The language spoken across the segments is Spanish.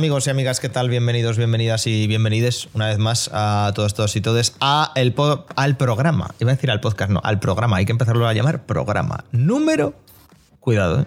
Amigos y amigas, ¿qué tal? Bienvenidos, bienvenidas y bienvenides una vez más a todos, todos y todes a el al programa. Iba a decir al podcast, no, al programa. Hay que empezarlo a llamar programa. Número. Cuidado, ¿eh?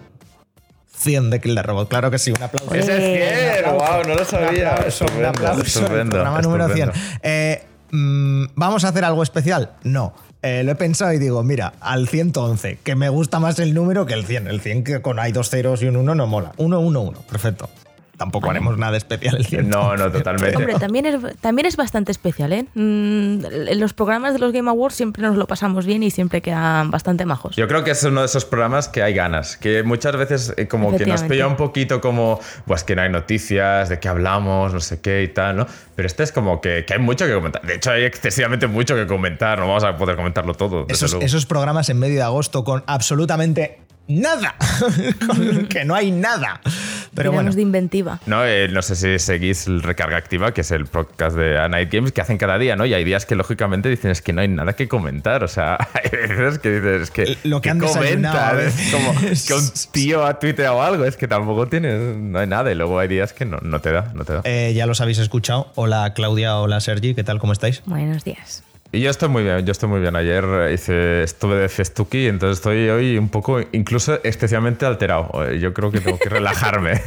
100 de Kill the Robot. Claro que sí, un aplauso. Ese es 100, wow, no lo sabía. Un aplauso, programa número 100. Eh, mm, ¿Vamos a hacer algo especial? No. Eh, lo he pensado y digo, mira, al 111, que me gusta más el número que el 100. El 100 que con hay dos ceros y un 1 no mola. 1, 1, 1. Perfecto tampoco haremos nada especial el cierto. No, no, totalmente. Hombre, también es, también es bastante especial, ¿eh? Mm, en los programas de los Game Awards siempre nos lo pasamos bien y siempre quedan bastante majos. Yo creo que es uno de esos programas que hay ganas, que muchas veces eh, como que nos pilla un poquito como, pues que no hay noticias, de qué hablamos, no sé qué y tal, ¿no? Pero este es como que, hay mucho que comentar. De hecho, hay excesivamente mucho que comentar, no vamos a poder comentarlo todo. Esos, esos programas en medio de agosto con absolutamente nada, que no hay nada. Pero bueno. de inventiva. No, eh, no sé si seguís el Recarga Activa, que es el podcast de A Night Games, que hacen cada día, ¿no? Y hay días que lógicamente dicen es que no hay nada que comentar. O sea, hay veces que dices es que. Lo que han comenta, es como que un tío ha tuiteado algo, es que tampoco tienes. No hay nada. Y luego hay días que no, no te da, no te da. Eh, ya los habéis escuchado. Hola Claudia, hola Sergi, ¿qué tal? ¿Cómo estáis? Buenos días. Y yo estoy muy bien, yo estoy muy bien. Ayer hice, estuve de festuki, entonces estoy hoy un poco, incluso especialmente alterado. Yo creo que tengo que relajarme.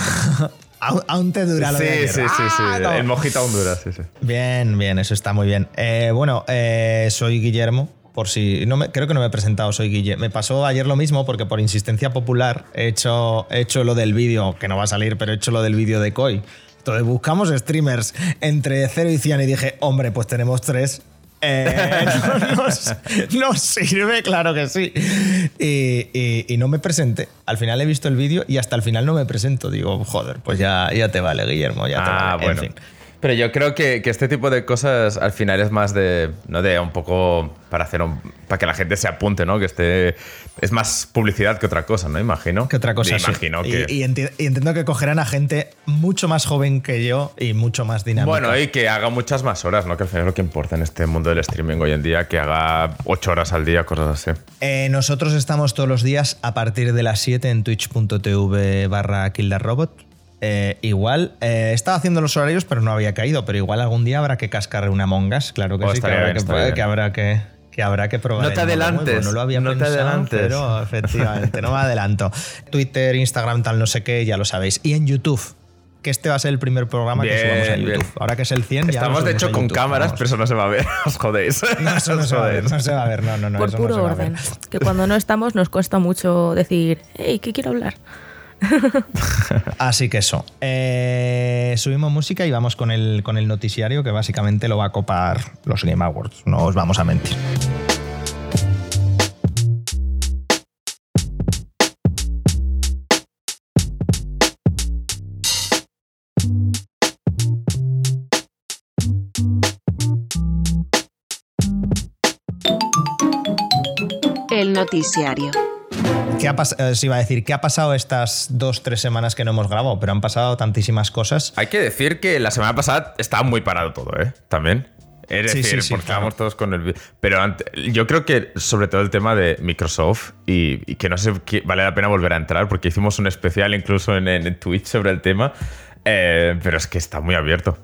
aún te dura lo sí, de Sí, sí, sí. Ah, El mojito aún dura, sí, sí. Bien, bien, eso está muy bien. Eh, bueno, eh, soy Guillermo. Por si. No me, creo que no me he presentado, soy Guille. Me pasó ayer lo mismo porque por insistencia popular he hecho, he hecho lo del vídeo, que no va a salir, pero he hecho lo del vídeo de Koi buscamos streamers entre 0 y 100 y dije, hombre, pues tenemos tres. Eh, nos, sirve, claro que sí. Y, no me presenté. Al final he visto el vídeo y hasta el final no me presento. Digo, joder, pues ya, ya te vale, Guillermo, ya te ah, Bueno. Pero yo creo que, este tipo de cosas al final es más de, ¿no? de un poco para hacer para que la gente se apunte, ¿no? Que esté es más publicidad que otra cosa, ¿no? Imagino. Que otra cosa. Imagino que... y, entiendo que cogerán a gente mucho más joven que yo y mucho más dinámica. Bueno, y que haga muchas más horas, ¿no? Que al final es lo que importa en este mundo del streaming hoy en día, que haga ocho horas al día, cosas así. Eh, nosotros estamos todos los días a partir de las 7 en twitch.tv barra Robot eh, igual, eh, estaba haciendo los horarios, pero no había caído. Pero igual algún día habrá que cascar una mongas, claro que oh, sí, que habrá que, que, habrá que, probar. No te adelantes. No lo había no pensado, te adelantes. pero efectivamente, no me adelanto. Twitter, Instagram, tal, no sé qué, ya lo sabéis. Y en YouTube, que este va a ser el primer programa que subamos a YouTube. Ahora que es el 100, ya Estamos de hecho con cámaras, pero eso no se va a ver. Os jodéis. No, eso no se va a ver. No se va a ver, no, no, no. Por puro orden. Que cuando no estamos nos cuesta mucho decir, hey, ¿qué quiero hablar? Así que eso. Eh, subimos música y vamos con el, con el noticiario que básicamente lo va a copar los Game Awards. No os vamos a mentir. El noticiario. ¿Qué ha eh, iba a decir, ¿qué ha pasado estas dos, tres semanas que no hemos grabado? Pero han pasado tantísimas cosas. Hay que decir que la semana pasada estaba muy parado todo, ¿eh? También. Es decir, porque estábamos todos con el. Pero yo creo que, sobre todo, el tema de Microsoft y, que no sé vale la pena volver a entrar porque hicimos un especial incluso en, Twitch sobre el tema. Eh, pero es que está muy abierto.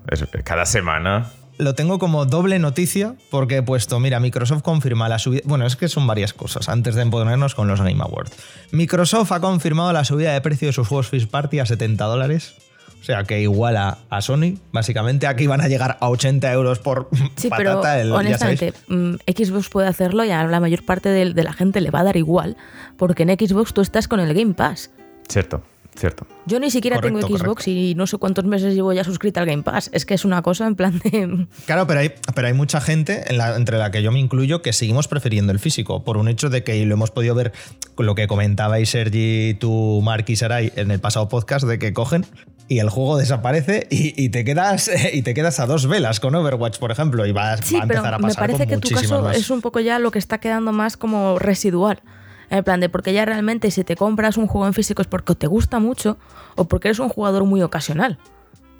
cada semana lo tengo como doble noticia porque he puesto, mira, Microsoft confirma la subida. Bueno, es que son varias cosas antes de empoderarnos con los Game Awards. Microsoft ha confirmado la subida de precio de sus juegos First Party a 70 dólares. O sea, que iguala a Sony. Básicamente aquí van a llegar a 80 euros por sí, pero honestamente, mm, Xbox puede hacerlo y a la mayor parte de la gente le va a dar igual. Porque en Xbox tú estás con el Game Pass. Cierto. Cierto. Yo ni siquiera tengo Xbox y no sé cuántos meses llevo ya suscrita al Game Pass. Es que es una cosa en plan de. Claro, pero hay, pero hay mucha gente, entre la que yo me incluyo, que seguimos prefiriendo el físico. Por un hecho de que lo hemos podido ver con lo que comentabais Sergi, tú, Mark y Sarai en el pasado podcast, de que cogen y el juego desaparece y, te quedas y te quedas a dos velas con Overwatch, por ejemplo, y vas, va a empezar a pasar. Me parece que tu caso es un poco ya lo que está quedando más como residual. En plan de porque ya realmente si te compras un juego en físico es porque te gusta mucho o porque eres un jugador muy ocasional.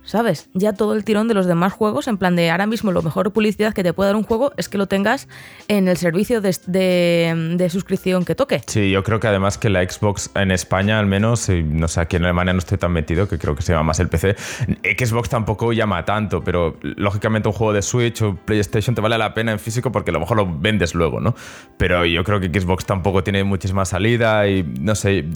¿Sabes? Ya todo el tirón de los demás juegos, en plan de ahora mismo lo mejor publicidad que te puede dar un juego es que lo tengas en el servicio de, de, suscripción que toque. Sí, yo creo que además que la Xbox en España al menos, no sé, aquí en Alemania no estoy tan metido, que creo que se llama más el PC, Xbox tampoco llama tanto, pero lógicamente un juego de Switch o PlayStation te vale la pena en físico porque a lo mejor lo vendes luego, ¿no? Pero yo creo que Xbox tampoco tiene muchísima salida y no sé,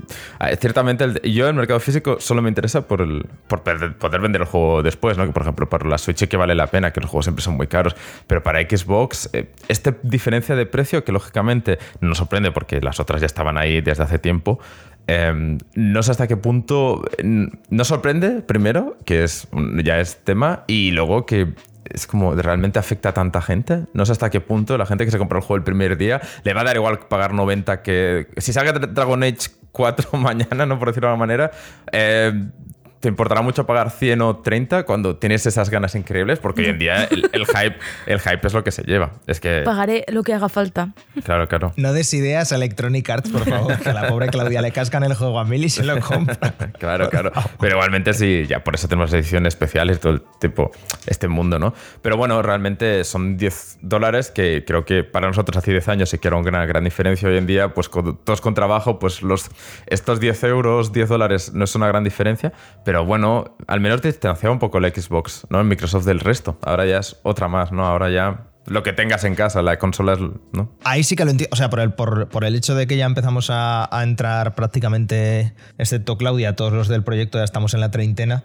ciertamente yo el mercado físico solo me interesa por, el, por poder vender el juego después, ¿no? Que por ejemplo para la Switch que vale la pena, que los juegos siempre son muy caros, pero para Xbox eh, esta diferencia de precio que lógicamente no nos sorprende porque las otras ya estaban ahí desde hace tiempo, em, no sé hasta qué punto nos sorprende, primero, que es ya es tema, y luego que es como realmente afecta a tanta gente. No sé hasta qué punto la gente que se compra el juego el primer día le va a dar igual pagar 90 que. Si salga Dragon Age 4 mañana, ¿no? Por decirlo de alguna manera. Eh, te importará mucho pagar 100 o 30 cuando tienes esas ganas increíbles, porque hoy en día el, hype, el hype es lo que se lleva. Es que... Pagaré lo que haga falta. Claro, claro. No des ideas a Electronic Arts, por favor, que a la pobre Claudia le cascan el juego a mil y se lo compra. claro, claro. Pero igualmente sí, ya por eso tenemos ediciones especiales, todo el tipo, este mundo, ¿no? Pero bueno, realmente son 10 dólares que creo que para nosotros hace 10 años sí que era una gran diferencia. Hoy en día, pues con, todos con trabajo, pues los, estos 10 euros, 10 dólares no es una gran diferencia pero bueno, al menos distanciaba un poco la Xbox, ¿no? En Microsoft del resto. Ahora ya es otra más, ¿no? Ahora ya lo que tengas en casa, la consola es, ¿no? Ahí sí que lo entiendo. O sea, por el, por, el hecho de que ya empezamos a, entrar prácticamente, excepto Claudia, todos los del proyecto ya estamos en la treintena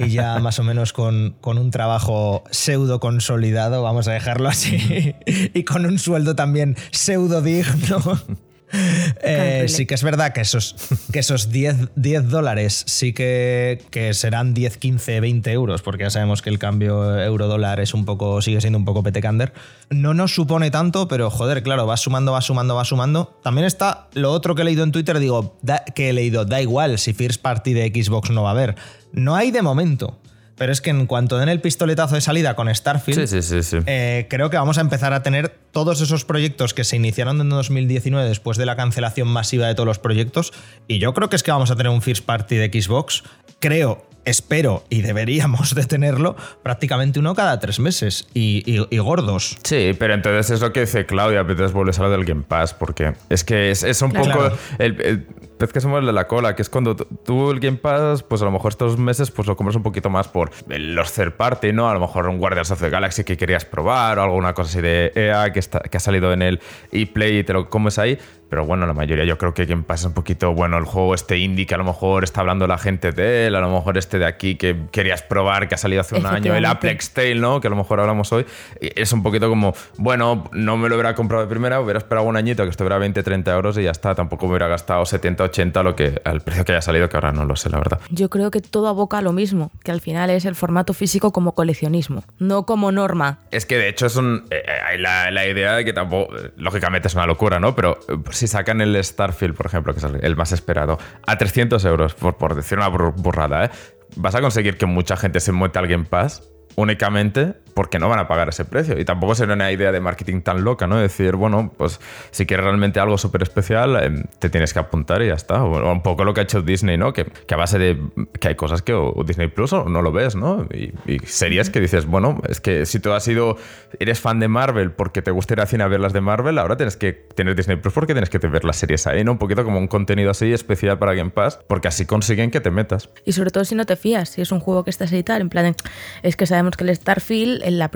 y ya más o menos con, con un trabajo pseudo consolidado, vamos a dejarlo así, y con un sueldo también pseudo digno. Eh, sí que es verdad que esos, que esos 10, 10 dólares sí que, que, serán 10, 15, 20 euros, porque ya sabemos que el cambio euro-dólar es un poco, sigue siendo un poco petecander. No nos supone tanto, pero joder, claro, va sumando, va sumando, va sumando. También está lo otro que he leído en Twitter, digo, que he leído, da igual si First Party de Xbox no va a haber. No hay de momento. Pero es que en cuanto den el pistoletazo de salida con Starfield, eh, creo que vamos a empezar a tener todos esos proyectos que se iniciaron en 2019 después de la cancelación masiva de todos los proyectos. Y yo creo que es que vamos a tener un first party de Xbox. Creo, espero y deberíamos de tenerlo prácticamente uno cada tres meses y, gordos. Sí, pero entonces es lo que dice Claudia, pero vuelves a hablar del Game Pass porque es que es, un poco el pez que somos de la cola, que es cuando tú el Game Pass, pues a lo mejor estos meses pues lo compras un poquito más por los third party, ¿no? A lo mejor un Guardians of the Galaxy que querías probar o alguna cosa así de EA que, está, que ha salido en el ePlay y te lo comes ahí. Pero bueno, la mayoría yo creo que Pass es un poquito, bueno, el juego este indie que a lo mejor está hablando la gente de él, a lo mejor este de aquí que querías probar, que ha salido hace un año, el Aplex Tale, ¿no? Que a lo mejor hablamos hoy. Es un poquito como, bueno, no me lo hubiera comprado de primera, hubiera esperado un añito que estuviera 20, 30 euros y ya está. Tampoco me hubiera gastado 70, 80 lo que, al precio que haya salido, que ahora no lo sé, la verdad. Yo creo que todo aboca a lo mismo, que al final es el formato físico como coleccionismo, no como norma. Es que de hecho es un, eh, eh, hay la, la, idea de que tampoco, lógicamente es una locura, ¿no? Pero eh, si sacan el Starfield, por ejemplo, que es el más esperado, a 300 euros, por, por decir una burrada, ¿eh? vas a conseguir que mucha gente se muete al Game Pass únicamente porque no van a pagar ese precio. Y tampoco sería una idea de marketing tan loca, ¿no? Decir, bueno, pues si quieres realmente algo súper especial, em, te tienes que apuntar y ya está. O un poco lo que ha hecho Disney, ¿no? Que, a base de que hay cosas que Disney Plus o no lo ves, ¿no? Y, series que dices, bueno, es que si tú has sido, eres fan de Marvel porque te gusta ir a cine a ver las de Marvel, ahora tienes que tener Disney Plus porque tienes que ver las series ahí, ¿no? Un poquito como un contenido así especial para Game Pass, porque así consiguen que te metas. Y sobre todo si no te fías, si es un juego que estás editar, en plan, es que sabemos que el Starfield, la,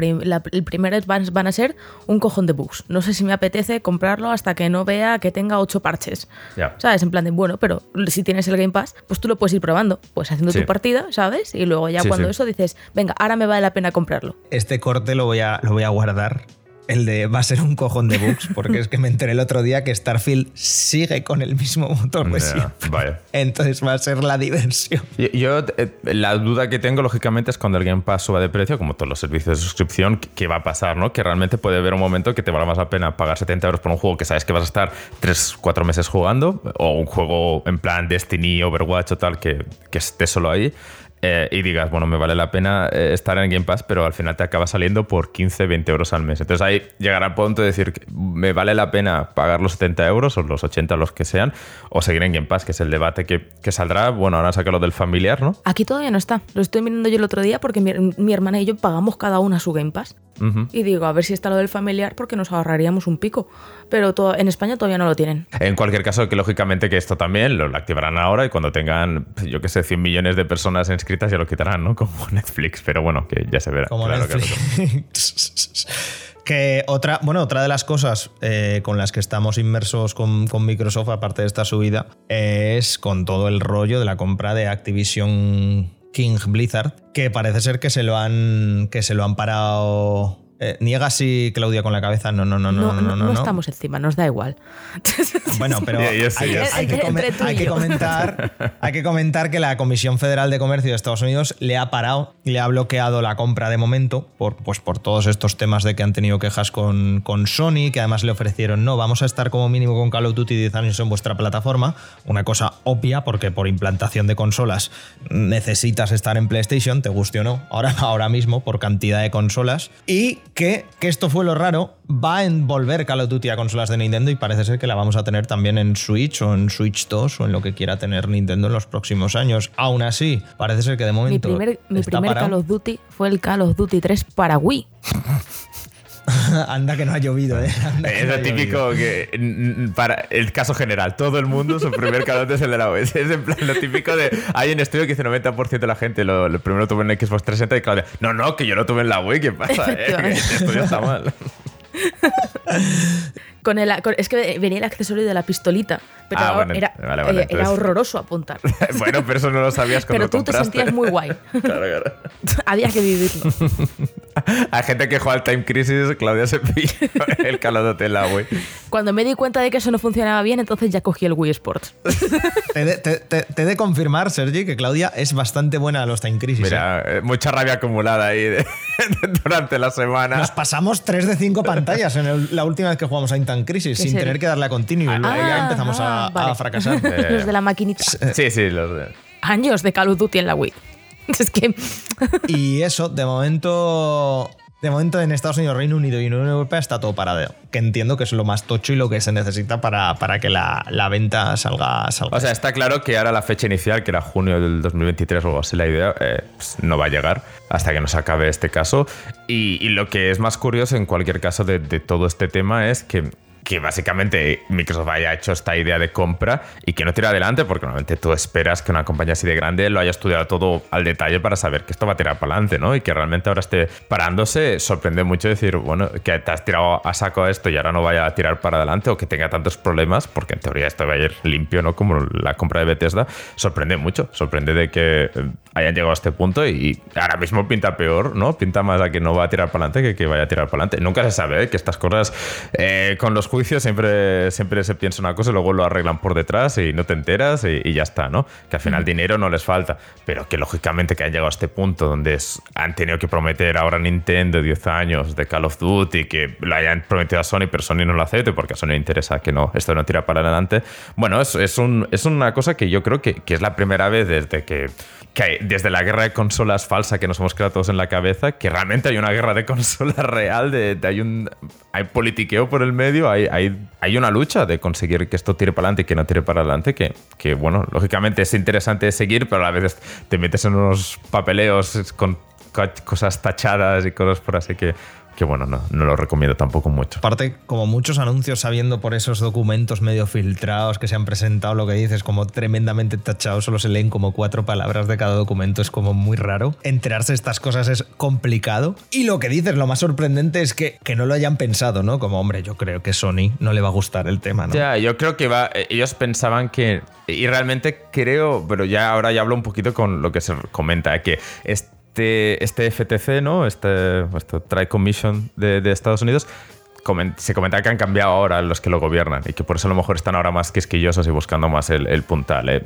el primer van, van, a ser un cojón de bugs. No sé si me apetece comprarlo hasta que no vea que tenga ocho parches. ¿Sabes? En plan de, bueno, pero si tienes el Game Pass, pues tú lo puedes ir probando, pues haciendo tu partida, ¿sabes? Y luego ya cuando eso dices, venga, ahora me vale la pena comprarlo. Este corte lo voy a, lo voy a guardar el de va a ser un cojón de bugs, porque es que me enteré el otro día que Starfield sigue con el mismo motor de siempre. Entonces va a ser la diversión. Yo, eh, la duda que tengo, lógicamente, es cuando el Game Pass suba de precio, como todos los servicios de suscripción, ¿qué va a pasar? ¿no? Que realmente puede haber un momento que te valga más la pena pagar 70 euros por un juego que sabes que vas a estar 3, 4 meses jugando, o un juego en plan Destiny, Overwatch o tal, que, que esté solo ahí eh, y digas, bueno, me vale la pena eh, estar en Game Pass, pero al final te acaba saliendo por 15, 20 euros al mes. Entonces ahí llegará el punto de decir, me vale la pena pagar los 70 euros o los 80, los que sean, o seguir en Game Pass, que es el debate que, que saldrá. Bueno, ahora saca lo del familiar, ¿no? Aquí todavía no está. Lo estoy mirando yo el otro día porque mi, mi hermana y yo pagamos cada una su Game Pass. Y digo, a ver si está lo del familiar porque nos ahorraríamos un pico. Pero todo, en España todavía no lo tienen. En cualquier caso, que lógicamente que esto también lo activarán ahora y cuando tengan, yo que sé, 100 millones de personas inscritas ya lo quitarán, ¿no? Como Netflix. Pero bueno, que ya se verá. Como Netflix. Que otra, bueno, otra de las cosas eh, con las que estamos inmersos con, con, Microsoft, aparte de esta subida, es con todo el rollo de la compra de Activision King Blizzard, que parece ser que se lo han, que se lo han parado eh, niega así Claudia con la cabeza. No, no, no, no, no, no. No, estamos encima, nos da igual. Bueno, pero hay, que, comentar, hay que comentar que la Comisión Federal de Comercio de Estados Unidos le ha parado y le ha bloqueado la compra de momento por, pues por todos estos temas de que han tenido quejas con, con Sony, que además le ofrecieron, no, vamos a estar como mínimo con Call of Duty 10 años en vuestra plataforma. Una cosa obvia, porque por implantación de consolas necesitas estar en PlayStation, te guste o no, ahora, ahora mismo por cantidad de consolas. Y que, esto fue lo raro, va a envolver Call of Duty a consolas de Nintendo y parece ser que la vamos a tener también en Switch o en Switch 2 o en lo que quiera tener Nintendo en los próximos años. Aún así, parece ser que de momento. Mi primer, mi primer Call of Duty fue el Call of Duty 3 para Wii. Anda que no ha llovido, ¿eh? es lo típico que, para el caso general, todo el mundo, su primer calote es el de la web. Es en plan lo típico de. Hay un estudio que dice 90% de la gente lo, primero tuvo en Xbox 360 y Claudia, no, no, que yo lo tuve en la web, ¿qué pasa? Eh? Que este estudio está mal. Con el, es que venía el accesorio de la pistolita, pero ah, era, eh, era, horroroso apuntar. bueno, pero eso no lo sabías cuando Pero tú te sentías muy guay. claro, claro. Había que vivirlo. Hay gente que juega al Time Crisis, Claudia se pilló el calodote en la Wii. Cuando me di cuenta de que eso no funcionaba bien, entonces ya cogí el Wii Sports. te, he de confirmar, Sergi, que Claudia es bastante buena a los Time Crisis. Mira, ¿eh? Eh, mucha rabia acumulada ahí durante la semana. Nos pasamos 3 de 5 pantallas en la última vez que jugamos a Time Crisis sin tener que darle a continuo. y ya empezamos a, ah, fracasar. los de la maquinita. Sí, sí, los de. Años de Call of Duty en la Wii. Es que. y eso, de momento. De momento en Estados Unidos, Reino Unido y Unión Europea está todo parado. Que entiendo que es lo más tocho y lo que se necesita para, para que la, la venta salga, salga, O sea, está claro que ahora la fecha inicial, que era junio del 2023 o algo así, la idea, eh, pues no va a llegar hasta que nos acabe este caso. Y, y, lo que es más curioso en cualquier caso de, de todo este tema es que que básicamente Microsoft haya hecho esta idea de compra y que no tira adelante, porque normalmente tú esperas que una compañía así de grande lo haya estudiado todo al detalle para saber que esto va a tirar para adelante, ¿no? Y que realmente ahora esté parándose, sorprende mucho decir, bueno, que te has tirado a saco a esto y ahora no vaya a tirar para adelante o que tenga tantos problemas, porque en teoría esto va a ir limpio, ¿no? Como la compra de Bethesda, sorprende mucho, sorprende de que eh, hayan llegado a este punto y ahora mismo pinta peor, ¿no? Pinta más a que no va a tirar para adelante que que vaya a tirar para adelante. Nunca se sabe ¿eh? que estas cosas eh, con los siempre, siempre se piensa una cosa y luego lo arreglan por detrás y no te enteras y, ya está, ¿no? Que al final dinero no les falta, pero que lógicamente que han llegado a este punto donde han tenido que prometer ahora Nintendo 10 años de Call of Duty, que lo hayan prometido a Sony, pero Sony no lo acepte porque a Sony le interesa que no, esto no tira para adelante. Bueno, es, es, un, es una cosa que yo creo que, que es la primera vez desde que que desde la guerra de consolas falsa que nos hemos creado todos en la cabeza, que realmente hay una guerra de consolas real, de, hay un hay politiqueo por el medio, hay, hay, hay, una lucha de conseguir que esto tire para adelante y que no tire para adelante, que, que bueno, lógicamente es interesante seguir, pero a vez te metes en unos papeleos con cosas tachadas y cosas por así que que bueno, no, no lo recomiendo tampoco mucho. Aparte, como muchos anuncios sabiendo por esos documentos medio filtrados que se han presentado, lo que dices, como tremendamente tachados, solo se leen como cuatro palabras de cada documento, es como muy raro. Enterarse de estas cosas es complicado. Y lo que dices, lo más sorprendente es que, que no lo hayan pensado, ¿no? Como, hombre, yo creo que Sony no le va a gustar el tema, ¿no? Ya, yo creo que va, eh, ellos pensaban que, y realmente creo, pero ya ahora ya hablo un poquito con lo que se comenta, que este, este FTC, ¿no? Este, este Tri Commission de, de Estados Unidos se comenta que han cambiado ahora los que lo gobiernan y que por eso a lo mejor están ahora más quisquillosos y buscando más el, puntal. ¿eh?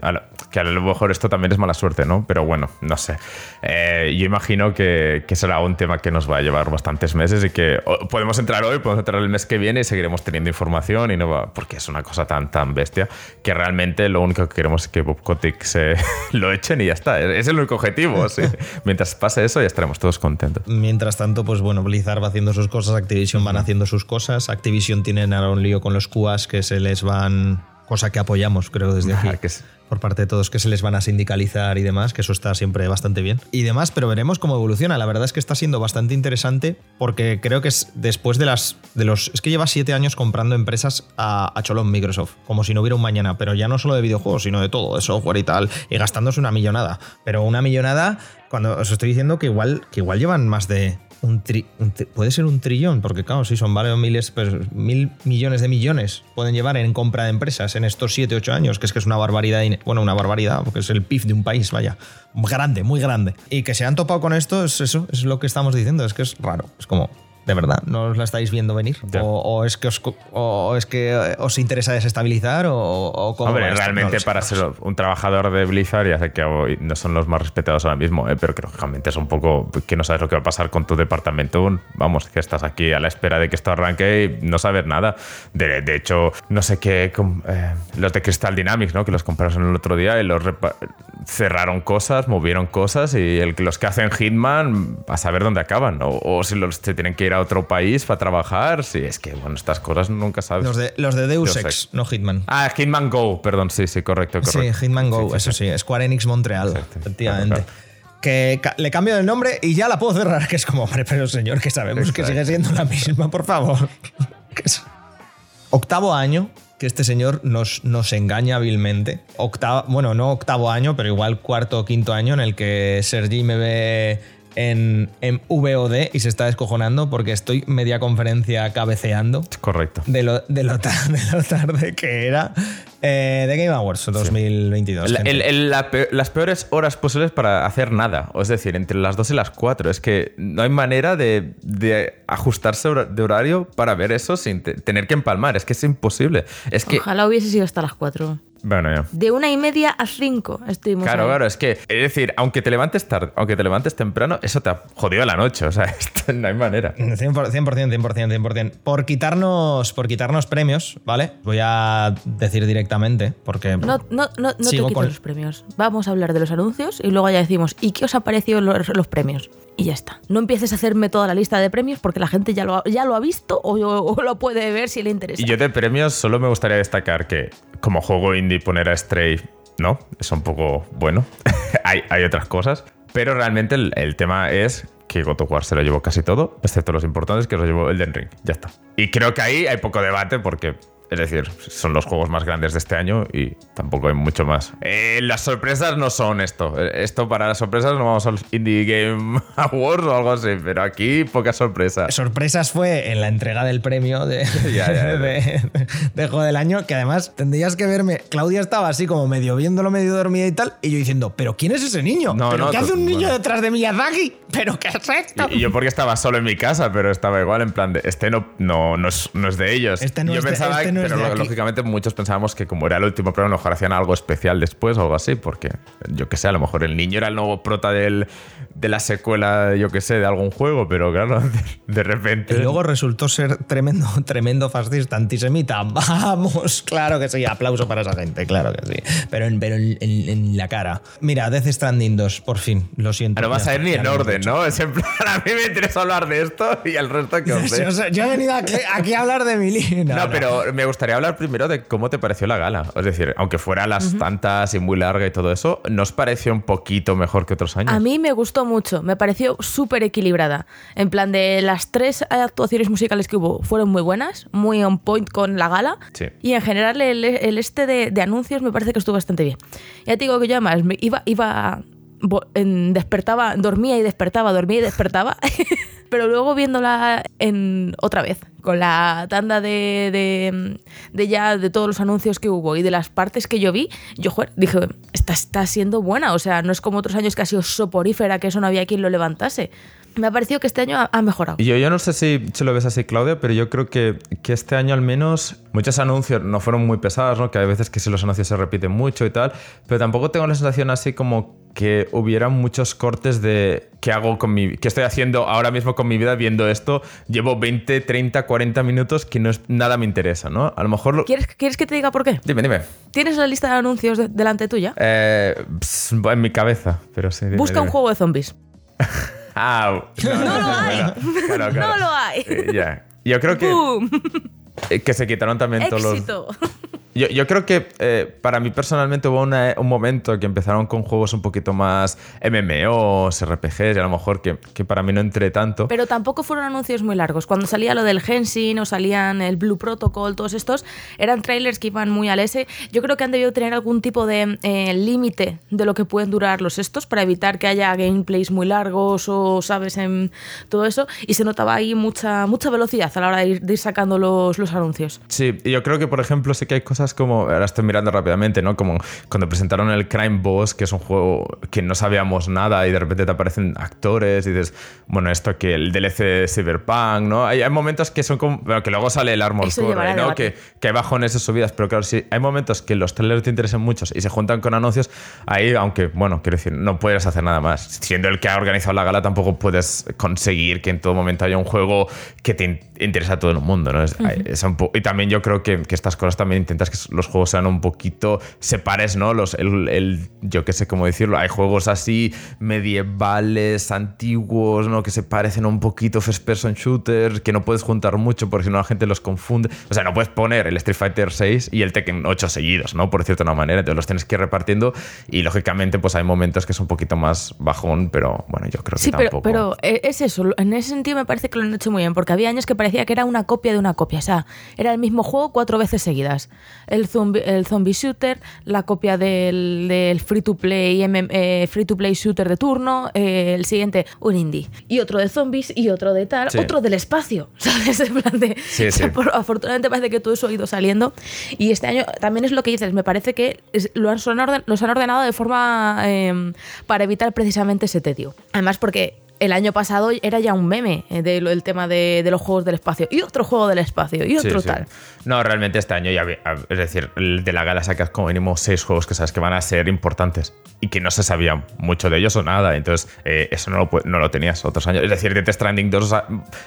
que a lo mejor esto también es mala suerte, ¿no? Pero bueno, no sé. Eh, yo imagino que, que, será un tema que nos va a llevar bastantes meses y que podemos entrar hoy, podemos entrar el mes que viene y seguiremos teniendo información y no va, porque es una cosa tan, tan bestia que realmente lo único que queremos es que Bob Kotick se lo echen y ya está. Es el único objetivo. ¿sí? Mientras pase eso ya estaremos todos contentos. Mientras tanto, pues bueno, Blizzard va haciendo sus cosas, Activision van haciendo sus cosas. Activision tienen ahora un lío con los QAs que se les van cosa que apoyamos, creo, desde aquí. por parte de todos que se les van a sindicalizar y demás, que eso está siempre bastante bien. Y demás, pero veremos cómo evoluciona. La verdad es que está siendo bastante interesante porque creo que es después de las. de los. Es que lleva siete años comprando empresas a, a cholón Microsoft, como si no hubiera un mañana, pero ya no solo de videojuegos, sino de todo, de software y tal, y gastándose una millonada. Pero una millonada, cuando os estoy diciendo que igual, que igual llevan más de un, puede ser un trillón, porque claro, si son varios miles, pues mil millones de millones pueden llevar en compra de empresas en estos 7, 8 años, que es que es una barbaridad, bueno, una barbaridad, porque es el PIB de un país, vaya, grande, muy grande. Y que se han topado con esto, es eso, es lo que estamos diciendo, es que es raro, es como, de verdad? ¿No os la estáis viendo venir? O, es que os, es que os interesa desestabilizar? ¿O, o Hombre, realmente para ser un trabajador de Blizzard, ya sé que no son los más respetados ahora mismo, ¿eh? pero que lógicamente es un poco que no sabes lo que va a pasar con tu departamento. Vamos, que estás aquí a la espera de que esto arranque y no sabes nada. De, de hecho, no sé qué. Eh, los de Crystal Dynamics, ¿no? que los compraron el otro día y los cerraron cosas, movieron cosas y el, los que hacen Hitman, a saber dónde acaban. O, o si los, se tienen que ir a otro país para trabajar. Sí, es que, bueno, estas cosas nunca sabes. Los de, los de Deus, Ex, no Hitman. Ah, Hitman Go, perdón, sí, sí, correcto. correcto. Sí, Hitman Go, eso sí, Square Enix Montreal, efectivamente. Que le cambio el nombre y ya la puedo cerrar, que es como, hombre, pero señor, que sabemos que sigue siendo la misma, por favor. Octavo año que este señor nos, nos engaña hábilmente. Octavo, bueno, no octavo año, pero igual cuarto o quinto año en el que Sergi me ve en, en, VOD y se está descojonando porque estoy media conferencia cabeceando. Correcto. De lo, de lo, tarde que era eh, de Game Awards 2022. las peores horas posibles para hacer nada. Es decir, entre las 2 y las 4. Es que no hay manera de, de ajustarse de horario para ver eso sin tener que empalmar. Es que es imposible. Es que, Ojalá hubiese sido hasta las 4. Bueno, ya. De una y media a cinco estuvimos. Claro, claro, es que, es decir, aunque te levantes tarde, aunque te levantes temprano, eso te ha jodido la noche. O sea, no hay manera. 100%, 100%, 100%, Por quitarnos, por quitarnos premios, ¿vale? Voy a decir directamente, porque. No, no, no, no te quites con... los premios. Vamos a hablar de los anuncios y luego ya decimos, ¿y qué os ha parecido los, los premios? Y ya está. No empieces a hacerme toda la lista de premios porque la gente ya lo ha, ya lo ha visto o, lo puede ver si le interesa. Y yo de premios solo me gustaría destacar que como juego indie poner a Stray, ¿no? Es un poco bueno. hay, hay, otras cosas. Pero realmente el, tema es que God of War se lo llevó casi todo, excepto los importantes que lo llevó Elden Ring. Ya está. Y creo que ahí hay poco debate porque es decir, son los juegos más grandes de este año y tampoco hay mucho más. Eh, las sorpresas no son esto. Esto para las sorpresas no vamos a los Indie Game Awards o algo así, pero aquí poca sorpresa. Sorpresas fue en la entrega del premio de, de, Juego del Año, que además tendrías que verme. Claudia estaba así como medio viéndolo, medio dormida y tal, y yo diciendo, ¿pero quién es ese niño? No, ¿Pero no, ¿Qué hace un niño detrás de Miyazaki? ¿Pero qué es esto? Y, yo porque estaba solo en mi casa, pero estaba igual en plan de, este no, no, no, es, no es de ellos. Este no yo es pensaba este pero lógicamente muchos pensábamos que como era el último programa, a lo mejor hacían algo especial después o algo así, porque yo que sé, a lo mejor el niño era el nuevo prota del, de la secuela, yo que sé, de algún juego, pero claro, de, repente... Y luego resultó ser tremendo, tremendo fascista, antisemita. Vamos, claro que sí, aplauso para esa gente, claro que sí. Pero en, pero en, la cara. Mira, Death Stranding 2, por fin, lo siento. No vas a ir ni en orden, ¿no? Es en plan, a mí me interesa hablar de esto y el resto que os yo, he venido aquí, a hablar de mi línea. no, pero me gustaría hablar primero de cómo te pareció la gala. Es decir, aunque fuera las tantas y muy larga y todo eso, ¿nos pareció un poquito mejor que otros años? A mí me gustó mucho, me pareció súper equilibrada. En plan, de las tres actuaciones musicales que hubo fueron muy buenas, muy on point con la gala. Y en general el, este de, anuncios me parece que estuvo bastante bien. Ya te digo que yo además me iba, iba despertaba, dormía y despertaba, dormía y despertaba. Pero luego viéndola en otra vez, con la tanda de, de, ya de todos los anuncios que hubo y de las partes que yo vi, yo dije, esta está siendo buena. O sea, no es como otros años que ha sido soporífera, que eso no había quien lo levantase me ha parecido que este año ha, mejorado. Yo, yo no sé si, si, lo ves así, Claudia, pero yo creo que, que, este año al menos muchos anuncios no fueron muy pesados, ¿no? que hay veces que si los anuncios se repiten mucho y tal, pero tampoco tengo la sensación así como que hubiera muchos cortes de qué hago con mi qué estoy haciendo ahora mismo con mi vida viendo esto. Llevo 20, 30, 40 minutos que no es, nada me interesa, ¿no? A lo mejor... ¿Quieres, ¿Quieres que te diga por qué? Dime, dime. ¿Tienes la lista de anuncios delante tuya? Eh, en mi cabeza, pero sí. Busca un juego de zombies. Ah, no, lo hay. No lo hay. Ya. Yo creo que. Eh, que se quitaron también todos los. Yo, yo, creo que eh, para mí personalmente hubo un momento que empezaron con juegos un poquito más MMOs, RPGs, y a lo mejor que, que, para mí no entré tanto. Pero tampoco fueron anuncios muy largos. Cuando salía lo del Genshin o salían el Blue Protocol, todos estos, eran trailers que iban muy al S. Yo creo que han debido tener algún tipo de eh, límite de lo que pueden durar los estos para evitar que haya gameplays muy largos o, sabes, en todo eso. Y se notaba ahí mucha, mucha velocidad a la hora de ir, de ir sacando los, los anuncios. Sí, yo creo que, por ejemplo, sí que hay cosas como, ahora estoy mirando rápidamente, ¿no? Como cuando presentaron el Crime Boss, que es un juego que no sabíamos nada y de repente te aparecen actores y dices, bueno, esto que el DLC de Cyberpunk, ¿no? Hay, hay momentos que son como, bueno, que luego sale el Armor Core, ¿no? Que, que, hay bajones y subidas, pero claro, si hay momentos que los trailers te interesan mucho y se juntan con anuncios, ahí, aunque, bueno, quiero decir, no puedes hacer nada más. Siendo el que ha organizado la gala, tampoco puedes conseguir que en todo momento haya un juego que te interesa a todo el mundo, ¿no? Es, y también yo creo que, que estas cosas también intentas los juegos sean un poquito separes, ¿no? Los, el, yo qué sé cómo decirlo. Hay juegos así medievales, antiguos, ¿no? Que se parecen un poquito first person shooters, que no puedes juntar mucho porque si no la gente los confunde. O sea, no puedes poner el Street Fighter 6 y el Tekken 8 seguidos, ¿no? Por de una manera. Entonces los tienes que ir repartiendo y lógicamente pues hay momentos que es un poquito más bajón, pero bueno, yo creo que sí, tampoco. Pero, pero es eso. En ese sentido me parece que lo han hecho muy bien porque había años que parecía que era una copia de una copia. O sea, era el mismo juego cuatro veces seguidas el zombie, el zombie shooter, la copia del, free to play eh, free to play shooter de turno, eh, el siguiente un indie y otro de zombies y otro de tal, otro del espacio, ¿sabes? En plan de, afortunadamente parece que todo eso ha ido saliendo y este año también es lo que dices, me parece que lo han, los han ordenado de forma em, para evitar precisamente ese tedio. Además porque el año pasado era ya un meme eh, del tema de, los juegos del espacio y otro juego del espacio y otro tal. No, realmente este año ya, es decir, de la gala sacas como mínimo seis juegos que sabes que van a ser importantes y que no se sabía mucho de ellos o nada. Entonces, eh, eso no lo, no lo tenías otros años. Es decir, Death Stranding 2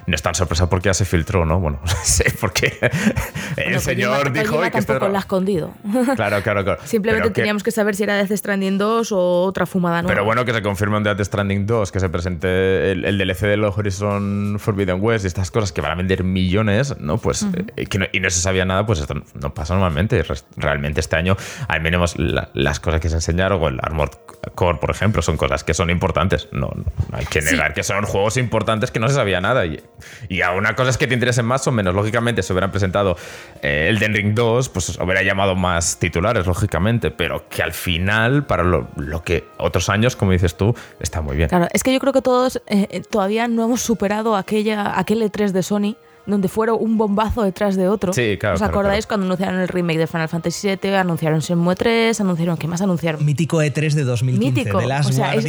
no es tan sorpresa porque ya se filtró, ¿no? Bueno, no sé, porque el señor dijo... que tampoco lo ha escondido. Claro, claro, claro. Simplemente teníamos que... saber si era Death Stranding 2 o otra fumada nueva. Pero bueno, que se confirme un Death Stranding 2, que se presente el, DLC de Horizon Forbidden West y estas cosas que van a vender millones, ¿no? Pues, eh, y no se sabía nada, pues esto no pasa normalmente. Realmente este año, al menos las cosas que se enseñaron, o el Armored Core, por ejemplo, son cosas que son importantes. No, hay que negar que son juegos importantes que no se sabía nada. Y, y a una cosa es que te interesen más o menos. Lógicamente, si hubieran presentado eh, el Den Ring 2, pues hubiera llamado más titulares, lógicamente. Pero que al final, para lo, que otros años, como dices tú, está muy bien. Claro, es que yo creo que todos eh, todavía no hemos superado aquella, aquel E3 de Sony donde fueron un bombazo detrás de otro. Sí, claro. ¿Os acordáis cuando anunciaron el remake de Final Fantasy VII? Anunciaron Shenmue 3, anunciaron. ¿Qué más anunciaron? Mítico E3 de 2015. Mítico. De Last o sea, es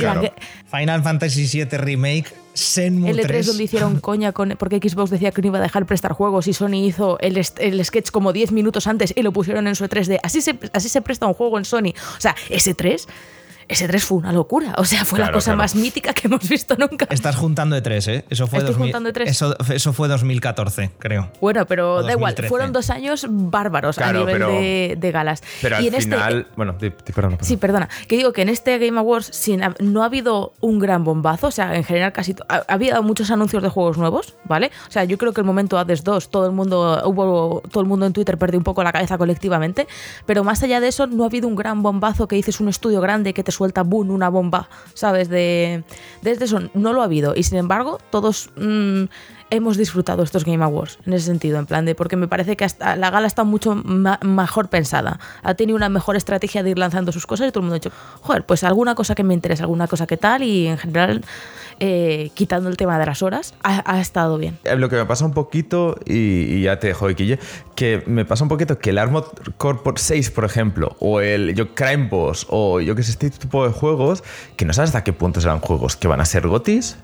Final Fantasy VII Remake. Shenmue el E3 donde hicieron coña con, porque Xbox decía que no iba a dejar prestar juegos y Sony hizo el, el sketch como 10 minutos antes y lo pusieron en su E3 así se, así se presta un juego en Sony. O sea, ese 3 ese 3 fue una locura. O sea, fue la cosa más mítica que hemos visto nunca. Estás juntando de 3, ¿eh? Eso fue, Eso, eso, fue 2014, creo. Bueno, pero da igual. Fueron dos años bárbaros a nivel de, galas. Pero al este final. bueno, perdona, Sí, perdona. Que digo que en este Game Awards sin, no ha habido un gran bombazo. O sea, en general casi. Ha, habido muchos anuncios de juegos nuevos, ¿vale? O sea, yo creo que el momento Hades 2, todo el mundo. Hubo, todo el mundo en Twitter perdió un poco la cabeza colectivamente. Pero más allá de eso, no ha habido un gran bombazo que dices un estudio grande que te suelta boom, una bomba, ¿sabes? De, desde eso no lo ha habido. Y sin embargo, todos mm, hemos disfrutado estos Game Awards en ese sentido, en plan de porque me parece que hasta la gala está mucho mejor pensada. Ha tenido una mejor estrategia de ir lanzando sus cosas y todo el mundo ha dicho, joder, pues alguna cosa que me interesa, alguna cosa que tal y en general eh, quitando el tema de las horas, ha, estado bien. Eh, lo que me pasa un poquito, y, ya te dejo, Quille, que me pasa un poquito que el Armored Core 6, por ejemplo, o el yo, Crime Boss, o yo que sé, este tipo de juegos, que no sabes hasta qué punto serán juegos que van a ser gotis,